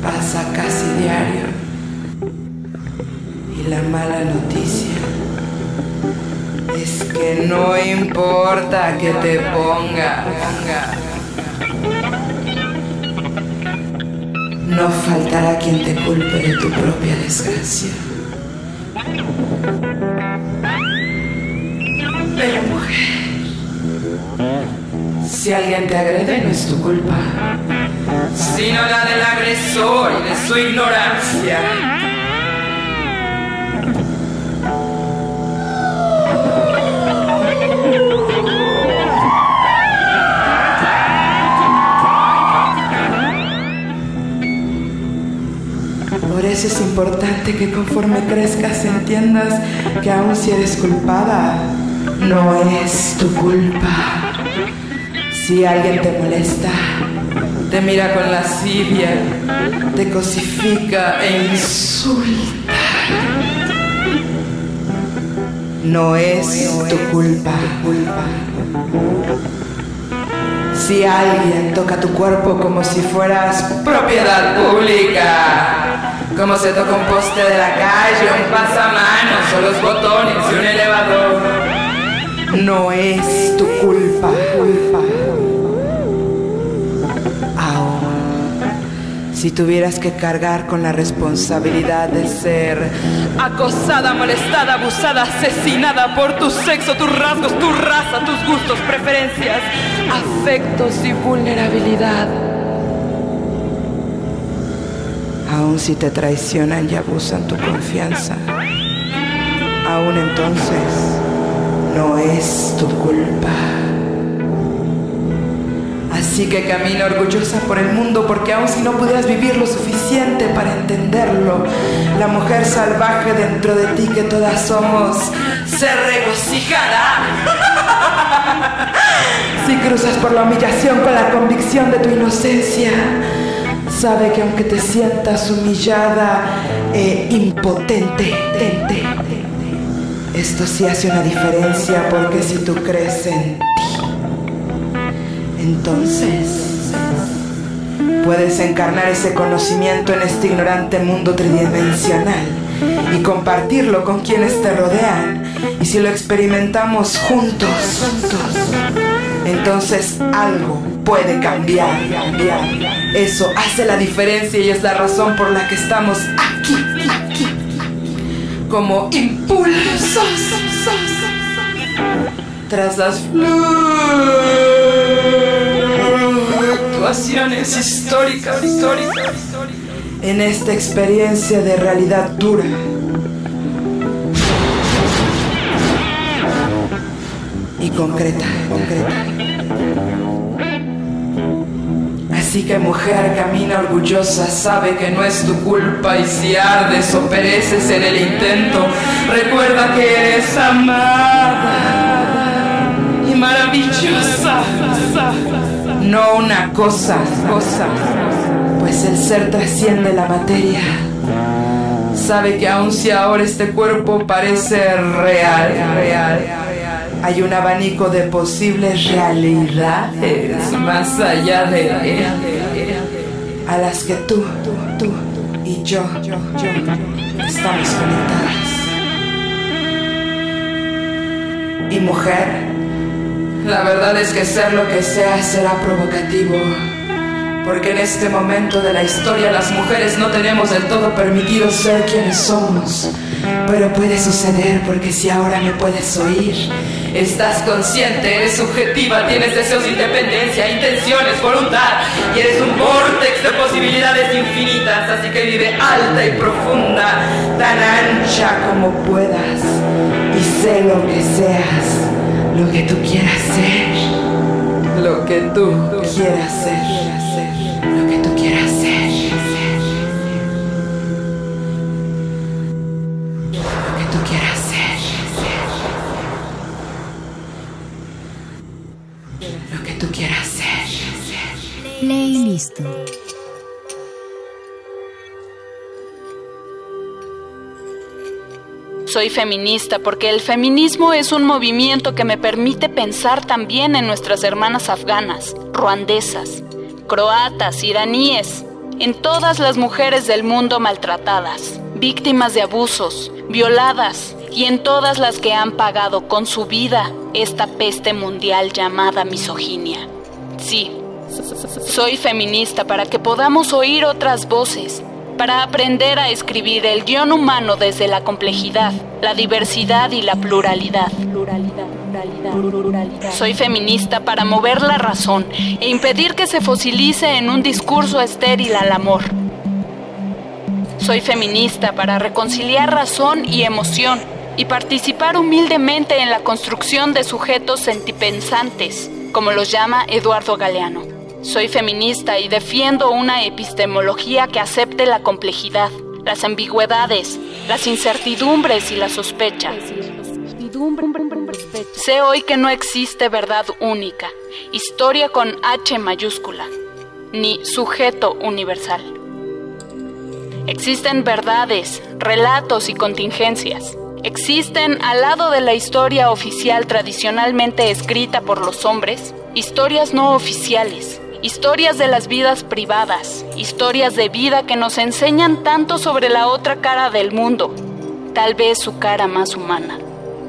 pasa casi diario. Y la mala noticia es que no importa que te ponga, no faltará quien te culpe de tu propia desgracia. Si alguien te agrede no es tu culpa, sino la del agresor y de su ignorancia. Por eso es importante que conforme crezcas entiendas que aun si eres culpada, no es tu culpa. Si alguien te molesta, te mira con lascivia, te cosifica e insulta, no es tu culpa. Si alguien toca tu cuerpo como si fueras propiedad pública, como se toca un poste de la calle, un pasamanos o los botones de un elevador, no es tu culpa. Ahora, si tuvieras que cargar con la responsabilidad de ser acosada, molestada, abusada, asesinada por tu sexo, tus rasgos, tu raza, tus gustos, preferencias, afectos y vulnerabilidad. Aun si te traicionan y abusan tu confianza, aún entonces no es tu culpa. Así que camina orgullosa por el mundo porque aun si no pudieras vivir lo suficiente para entenderlo, la mujer salvaje dentro de ti que todas somos se regocijará. Si cruzas por la humillación con la convicción de tu inocencia, sabe que aunque te sientas humillada e impotente, esto sí hace una diferencia porque si tú crees en ti, entonces puedes encarnar ese conocimiento en este ignorante mundo tridimensional y compartirlo con quienes te rodean. Y si lo experimentamos juntos, entonces algo puede cambiar, cambiar. Eso hace la diferencia y es la razón por la que estamos como impulsos tras las fluctuaciones históricas, históricas en esta experiencia de realidad dura. Y concreta, concreta. Así que mujer camina orgullosa, sabe que no es tu culpa y si ardes o pereces en el intento, recuerda que eres amada y maravillosa. No una cosa, cosa, pues el ser trasciende la materia. Sabe que aun si ahora este cuerpo parece real, real, hay un abanico de posibles realidades más allá de él, a las que tú, tú, y yo, yo estamos conectadas. Y mujer, la verdad es que ser lo que sea será provocativo. Porque en este momento de la historia las mujeres no tenemos del todo permitido ser quienes somos. Pero puede suceder porque si ahora me puedes oír, estás consciente, eres subjetiva, tienes deseos de independencia, intenciones, voluntad y eres un vortex de posibilidades infinitas. Así que vive alta y profunda, tan ancha como puedas y sé lo que seas, lo que tú quieras ser, lo que tú quieras ser Listo. Soy feminista porque el feminismo es un movimiento que me permite pensar también en nuestras hermanas afganas, ruandesas, croatas, iraníes, en todas las mujeres del mundo maltratadas, víctimas de abusos, violadas y en todas las que han pagado con su vida esta peste mundial llamada misoginia. Sí, soy feminista para que podamos oír otras voces, para aprender a escribir el guion humano desde la complejidad, la diversidad y la pluralidad. Soy feminista para mover la razón e impedir que se fosilice en un discurso estéril al amor. Soy feminista para reconciliar razón y emoción y participar humildemente en la construcción de sujetos sentipensantes, como los llama Eduardo Galeano. Soy feminista y defiendo una epistemología que acepte la complejidad, las ambigüedades, las incertidumbres y las sospechas. Sé hoy que no existe verdad única, historia con H mayúscula, ni sujeto universal. Existen verdades, relatos y contingencias. Existen, al lado de la historia oficial tradicionalmente escrita por los hombres, historias no oficiales, historias de las vidas privadas, historias de vida que nos enseñan tanto sobre la otra cara del mundo, tal vez su cara más humana.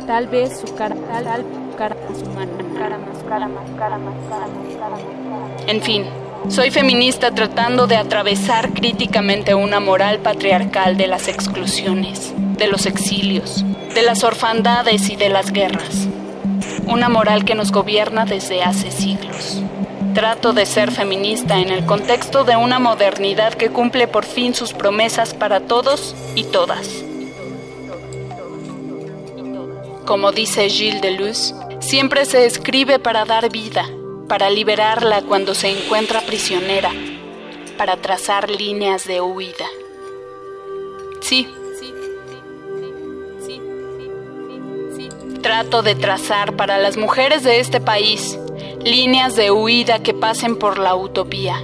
Tal vez su cara, tal, cara más humana, cara más, cara más, cara más, cara más, cara más. En fin, soy feminista tratando de atravesar críticamente una moral patriarcal de las exclusiones, de los exilios, de las orfandades y de las guerras. Una moral que nos gobierna desde hace siglos. Trato de ser feminista en el contexto de una modernidad que cumple por fin sus promesas para todos y todas. Como dice Gilles Deleuze, siempre se escribe para dar vida, para liberarla cuando se encuentra prisionera, para trazar líneas de huida. Sí. Trato de trazar para las mujeres de este país líneas de huida que pasen por la utopía.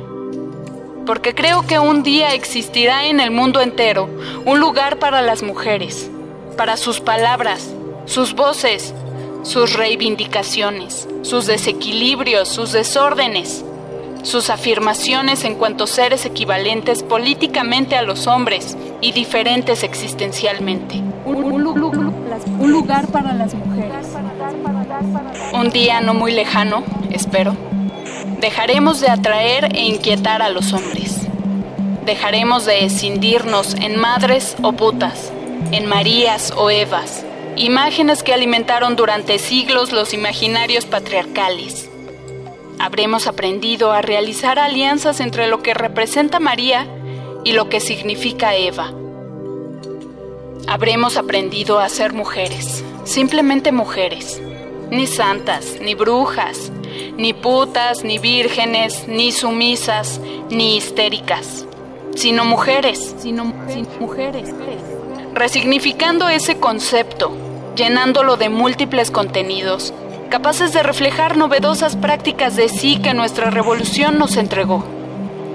Porque creo que un día existirá en el mundo entero un lugar para las mujeres, para sus palabras, sus voces, sus reivindicaciones, sus desequilibrios, sus desórdenes, sus afirmaciones en cuanto seres equivalentes políticamente a los hombres y diferentes existencialmente. Un, lugar para las mujeres. Un día no muy lejano, espero, dejaremos de atraer e inquietar a los hombres. Dejaremos de escindirnos en madres o putas, en Marías o Evas, imágenes que alimentaron durante siglos los imaginarios patriarcales. Habremos aprendido a realizar alianzas entre lo que representa María y lo que significa Eva. Habremos aprendido a ser mujeres, simplemente mujeres, ni santas, ni brujas, ni putas, ni vírgenes, ni sumisas, ni histéricas, sino mujeres, sino mujeres. Resignificando ese concepto, llenándolo de múltiples contenidos, capaces de reflejar novedosas prácticas de sí que nuestra revolución nos entregó.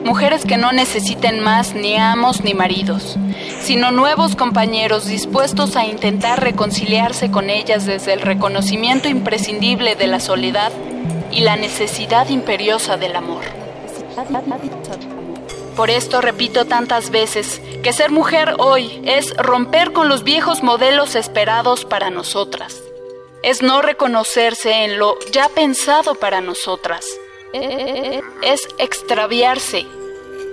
Mujeres que no necesiten más ni amos ni maridos, sino nuevos compañeros dispuestos a intentar reconciliarse con ellas desde el reconocimiento imprescindible de la soledad y la necesidad imperiosa del amor. Por esto repito tantas veces que ser mujer hoy es romper con los viejos modelos esperados para nosotras. Es no reconocerse en lo ya pensado para nosotras es extraviarse,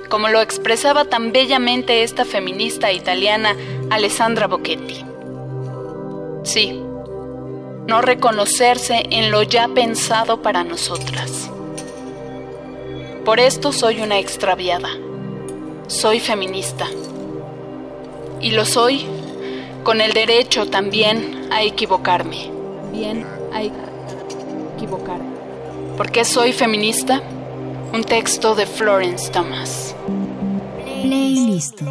como lo expresaba tan bellamente esta feminista italiana Alessandra Bocchetti. Sí, no reconocerse en lo ya pensado para nosotras. Por esto soy una extraviada. Soy feminista. Y lo soy con el derecho también a equivocarme. Bien, a equivocarme. ¿Por qué soy feminista? Un texto de Florence Thomas. Playlist.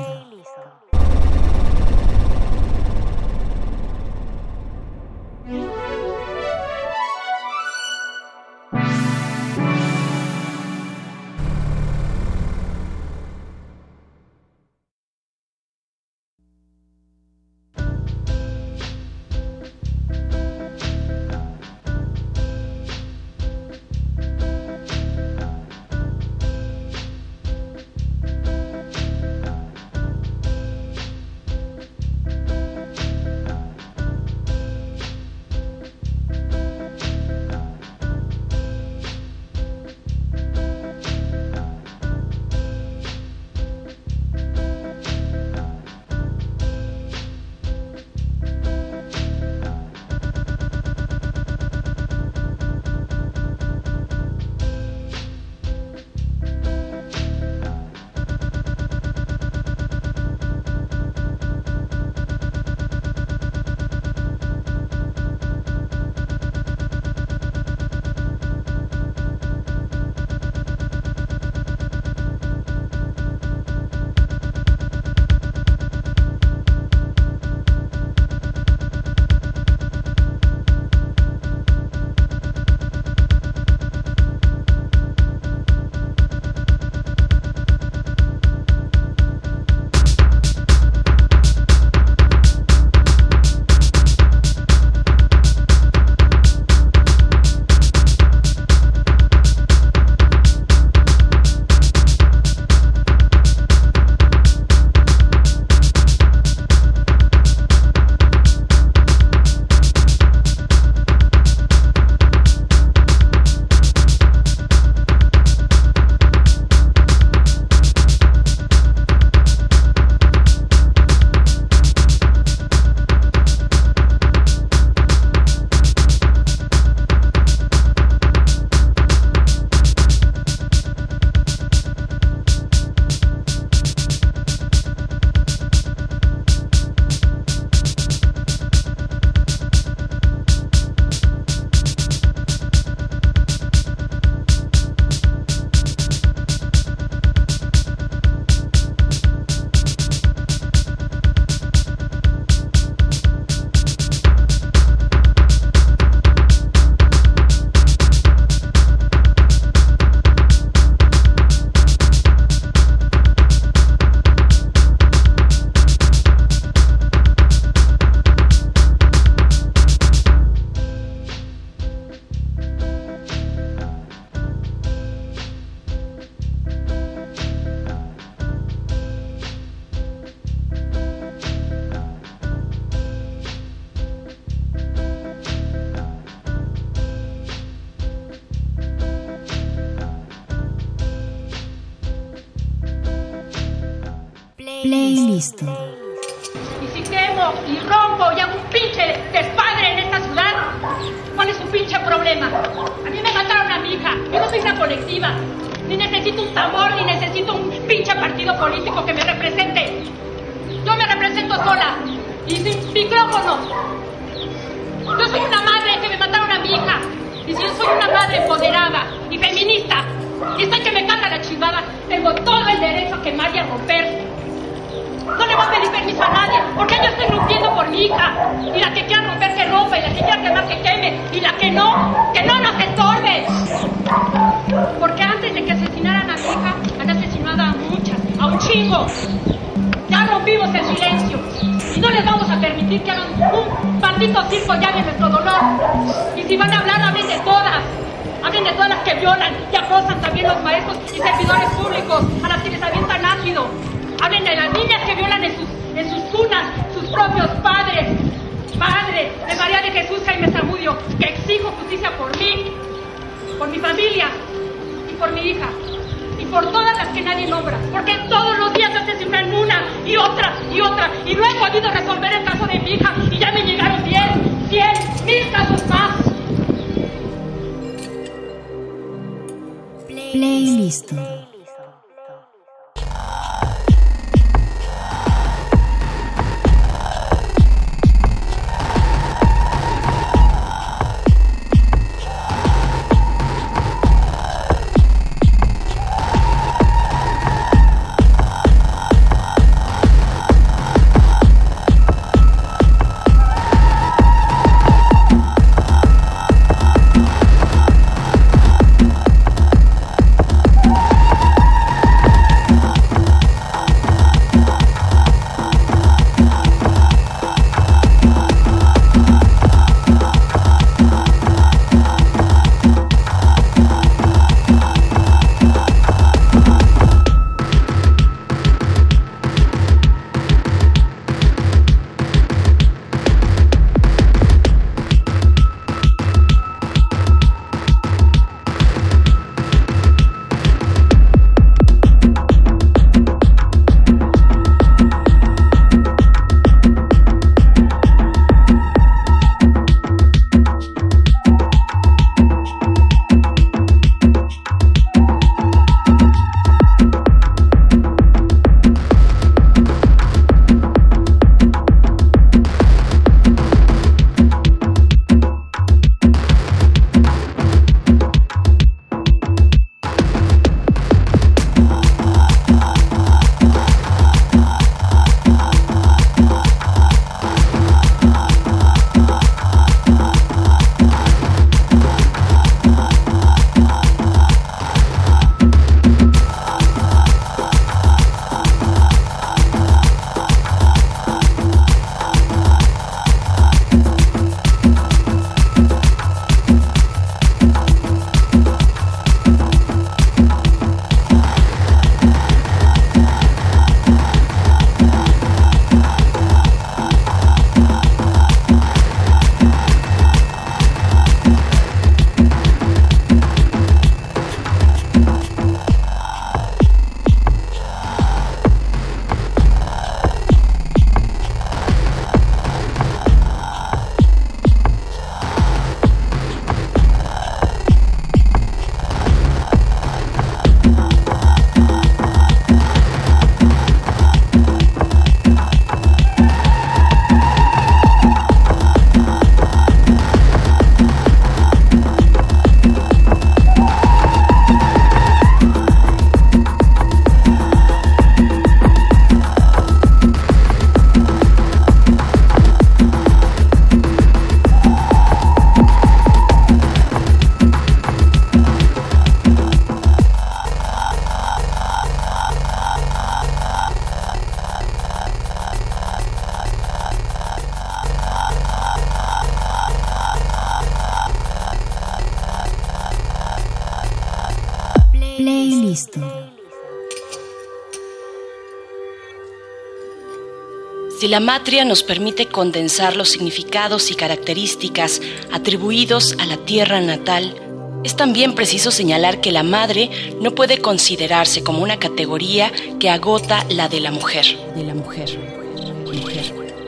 la matria nos permite condensar los significados y características atribuidos a la tierra natal, es también preciso señalar que la madre no puede considerarse como una categoría que agota la de la mujer. De la mujer.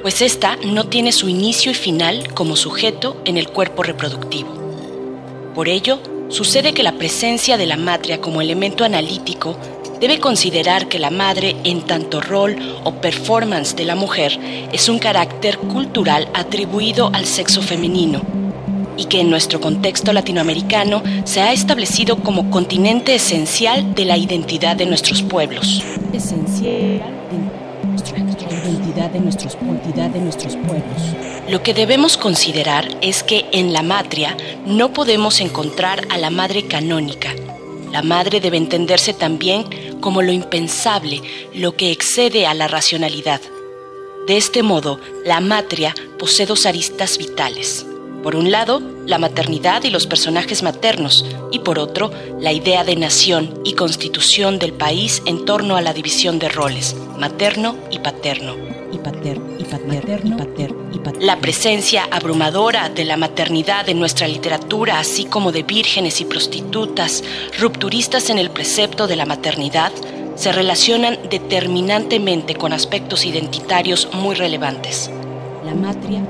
Pues esta no tiene su inicio y final como sujeto en el cuerpo reproductivo. Por ello, sucede que la presencia de la matria como elemento analítico debe considerar que la madre, en tanto rol o performance de la mujer, es un carácter cultural atribuido al sexo femenino y que en nuestro contexto latinoamericano se ha establecido como continente esencial de la identidad de nuestros pueblos. Esencial identidad de nuestros, de nuestros pueblos. Lo que debemos considerar es que en la matria no podemos encontrar a la madre canónica. La madre debe entenderse también como lo impensable, lo que excede a la racionalidad. De este modo, la matria posee dos aristas vitales. Por un lado, la maternidad y los personajes maternos, y por otro, la idea de nación y constitución del país en torno a la división de roles, materno y paterno. Y paterno, y paterno, y paterno, y paterno. La presencia abrumadora de la maternidad en nuestra literatura, así como de vírgenes y prostitutas, rupturistas en el precepto de la maternidad, se relacionan determinantemente con aspectos identitarios muy relevantes. La matria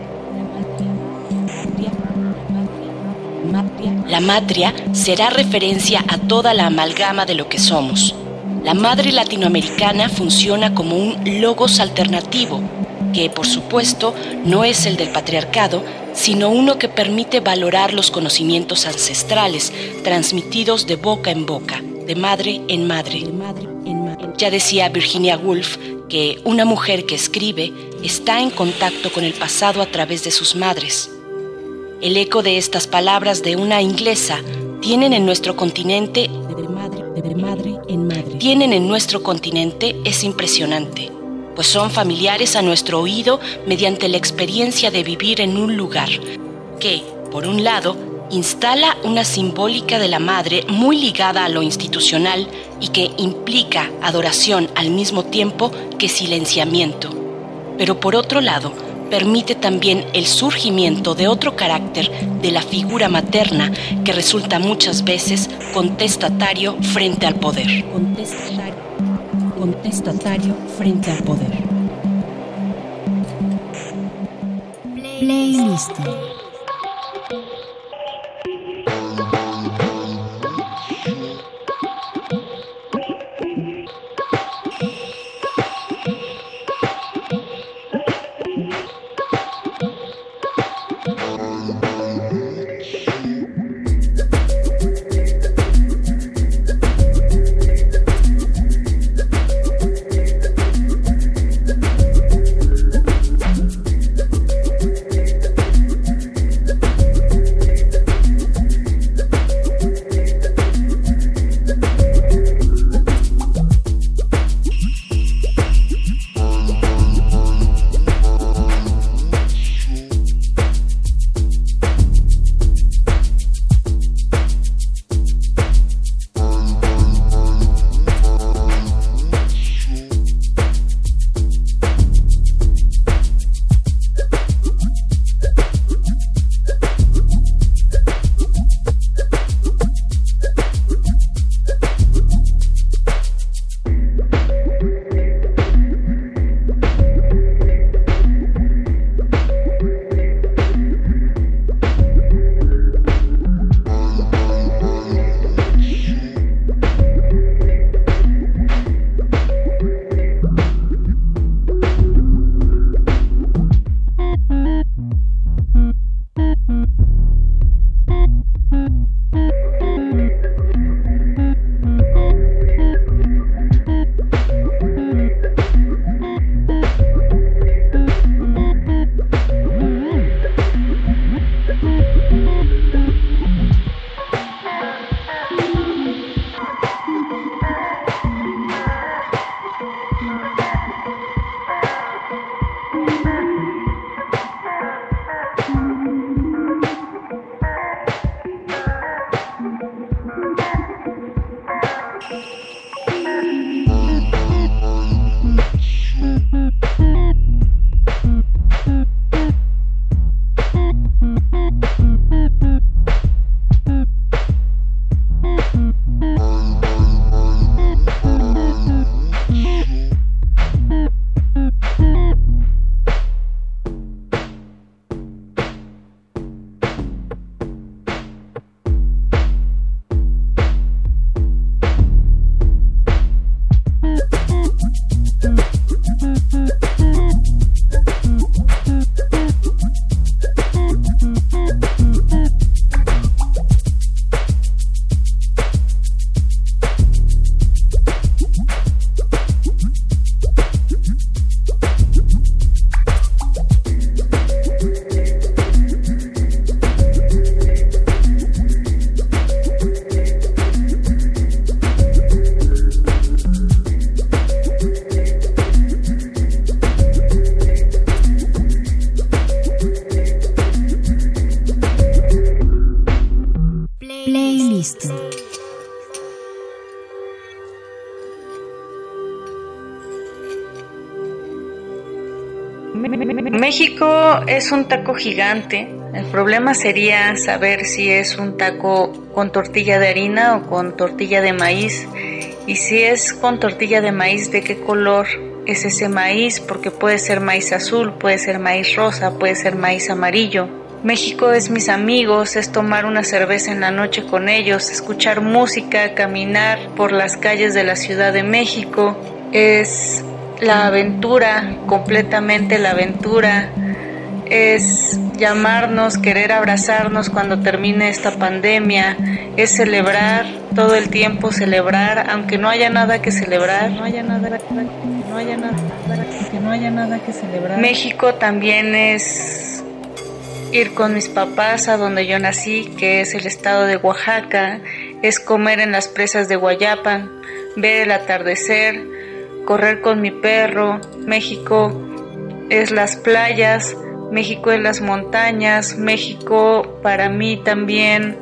La matria será referencia a toda la amalgama de lo que somos. La madre latinoamericana funciona como un logos alternativo, que por supuesto no es el del patriarcado, sino uno que permite valorar los conocimientos ancestrales transmitidos de boca en boca, de madre en madre. Ya decía Virginia Woolf que una mujer que escribe está en contacto con el pasado a través de sus madres. El eco de estas palabras de una inglesa tienen en nuestro continente tienen en nuestro continente es impresionante, pues son familiares a nuestro oído mediante la experiencia de vivir en un lugar que, por un lado, instala una simbólica de la madre muy ligada a lo institucional y que implica adoración al mismo tiempo que silenciamiento. Pero por otro lado, permite también el surgimiento de otro carácter de la figura materna que resulta muchas veces contestatario frente al poder. Contestatario, frente al poder. Playlist. Es un taco gigante. El problema sería saber si es un taco con tortilla de harina o con tortilla de maíz. Y si es con tortilla de maíz, ¿de qué color es ese maíz? Porque puede ser maíz azul, puede ser maíz rosa, puede ser maíz amarillo. México es mis amigos, es tomar una cerveza en la noche con ellos, escuchar música, caminar por las calles de la Ciudad de México, es la aventura, completamente la aventura, es llamarnos, querer abrazarnos cuando termine esta pandemia, es celebrar todo el tiempo, celebrar, aunque no haya nada que celebrar, no haya nada, no haya nada, que no haya nada que celebrar. México también es ir con mis papás a donde yo nací, que es el estado de Oaxaca, es comer en las presas de Guayapan, ver el atardecer, correr con mi perro, México es las playas, México es las montañas, México para mí también,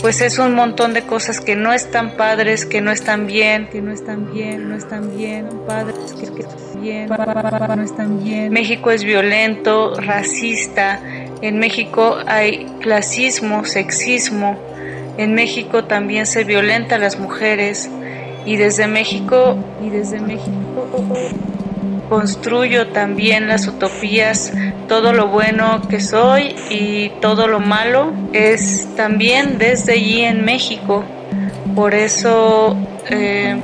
pues es un montón de cosas que no están padres, que no están bien, que no están bien, no están bien, padres, que, que están bien, no están bien. México es violento, racista, en México hay clasismo, sexismo, en México también se violenta a las mujeres y desde México y desde México construyo también las utopías, todo lo bueno que soy y todo lo malo es también desde allí en México. Por eso eh,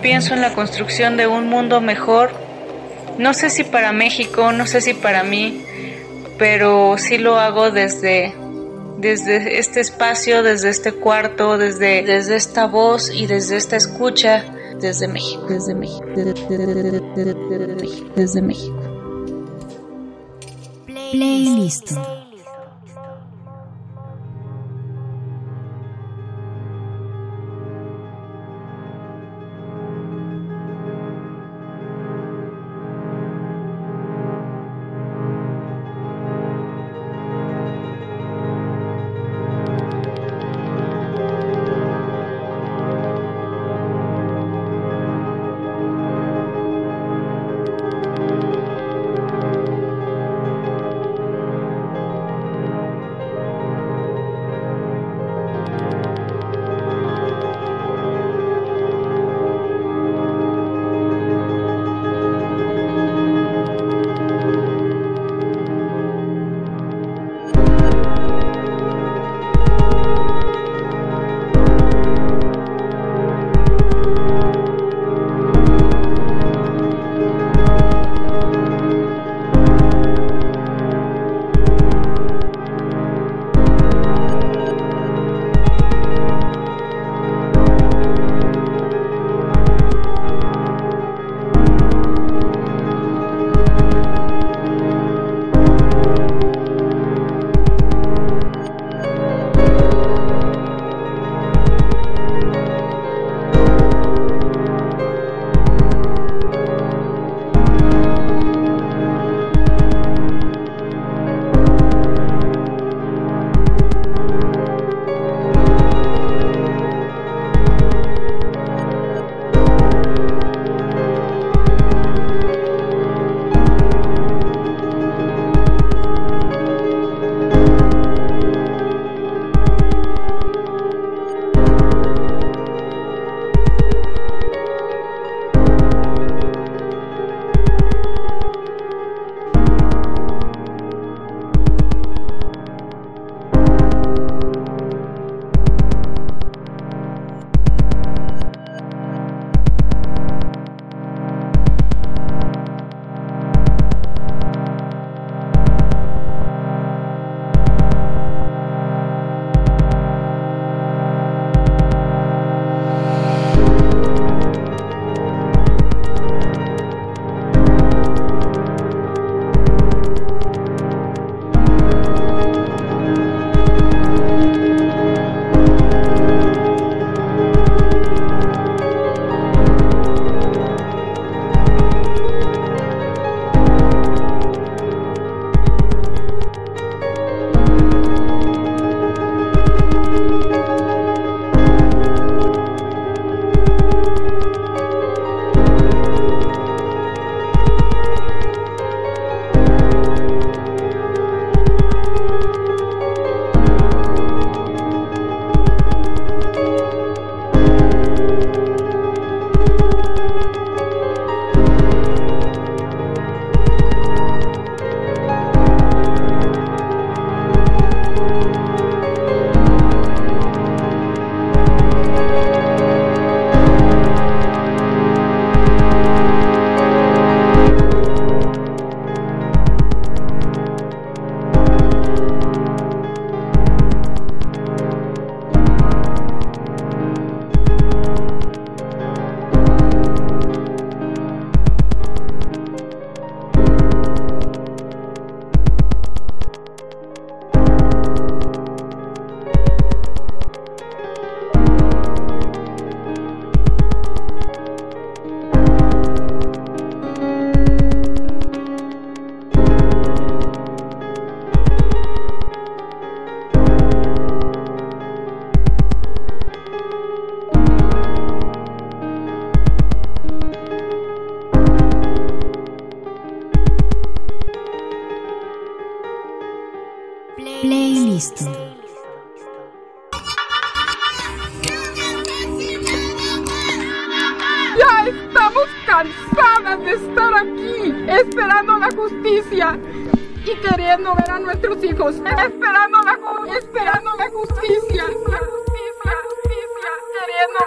pienso en la construcción de un mundo mejor. No sé si para México, no sé si para mí, pero sí lo hago desde desde este espacio, desde este cuarto, desde, desde esta voz y desde esta escucha, desde México, desde México, desde, México. Playlist.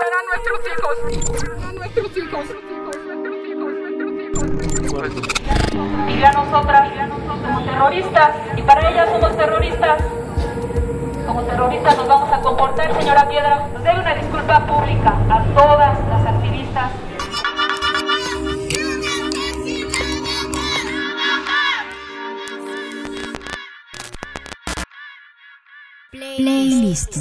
A nuestros hijos, a nuestros hijos, nuestros hijos, nuestros hijos. Y a nosotras, como terroristas, y para ellas somos terroristas. Como terroristas nos vamos a comportar, señora Piedra. Nos debe una disculpa pública a todas las activistas Playlist.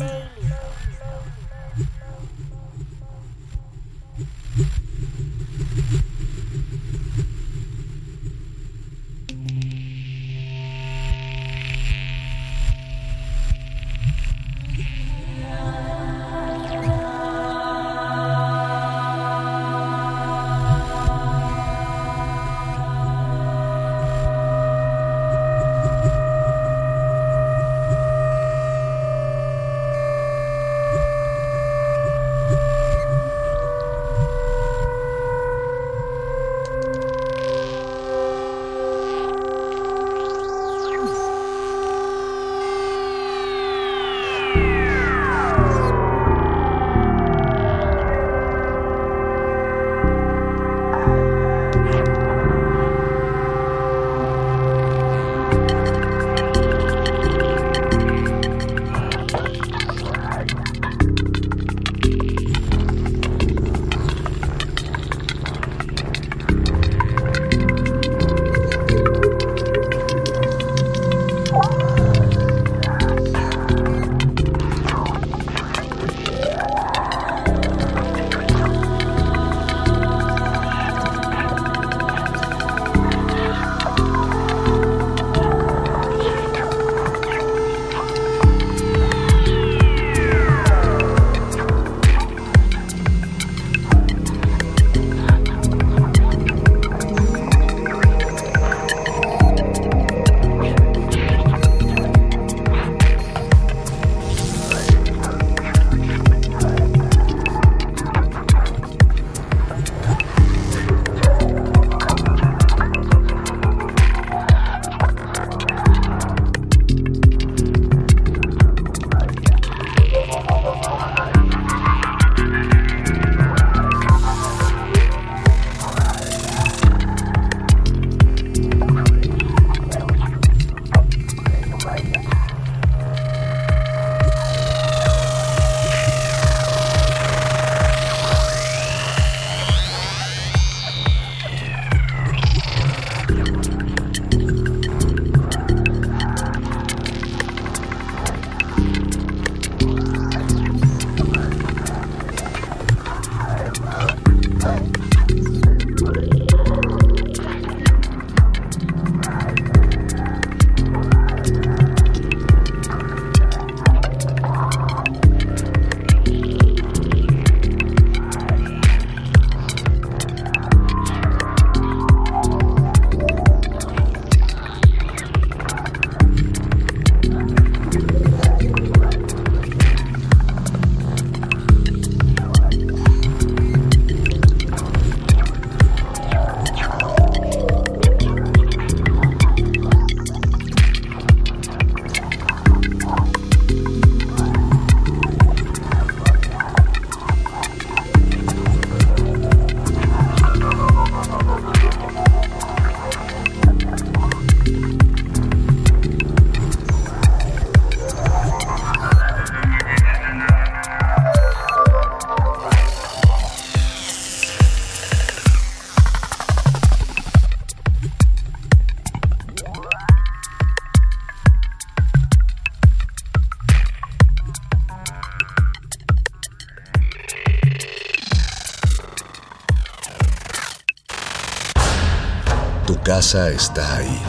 Está ahí,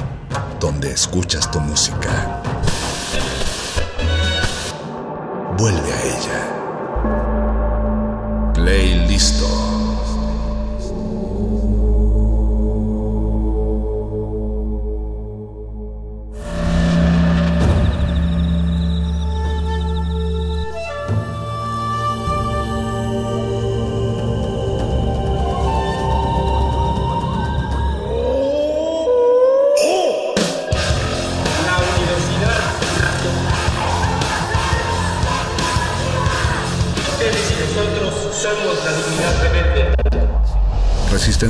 donde escuchas tu música. Vuelve a ella. Playlisto. ustedes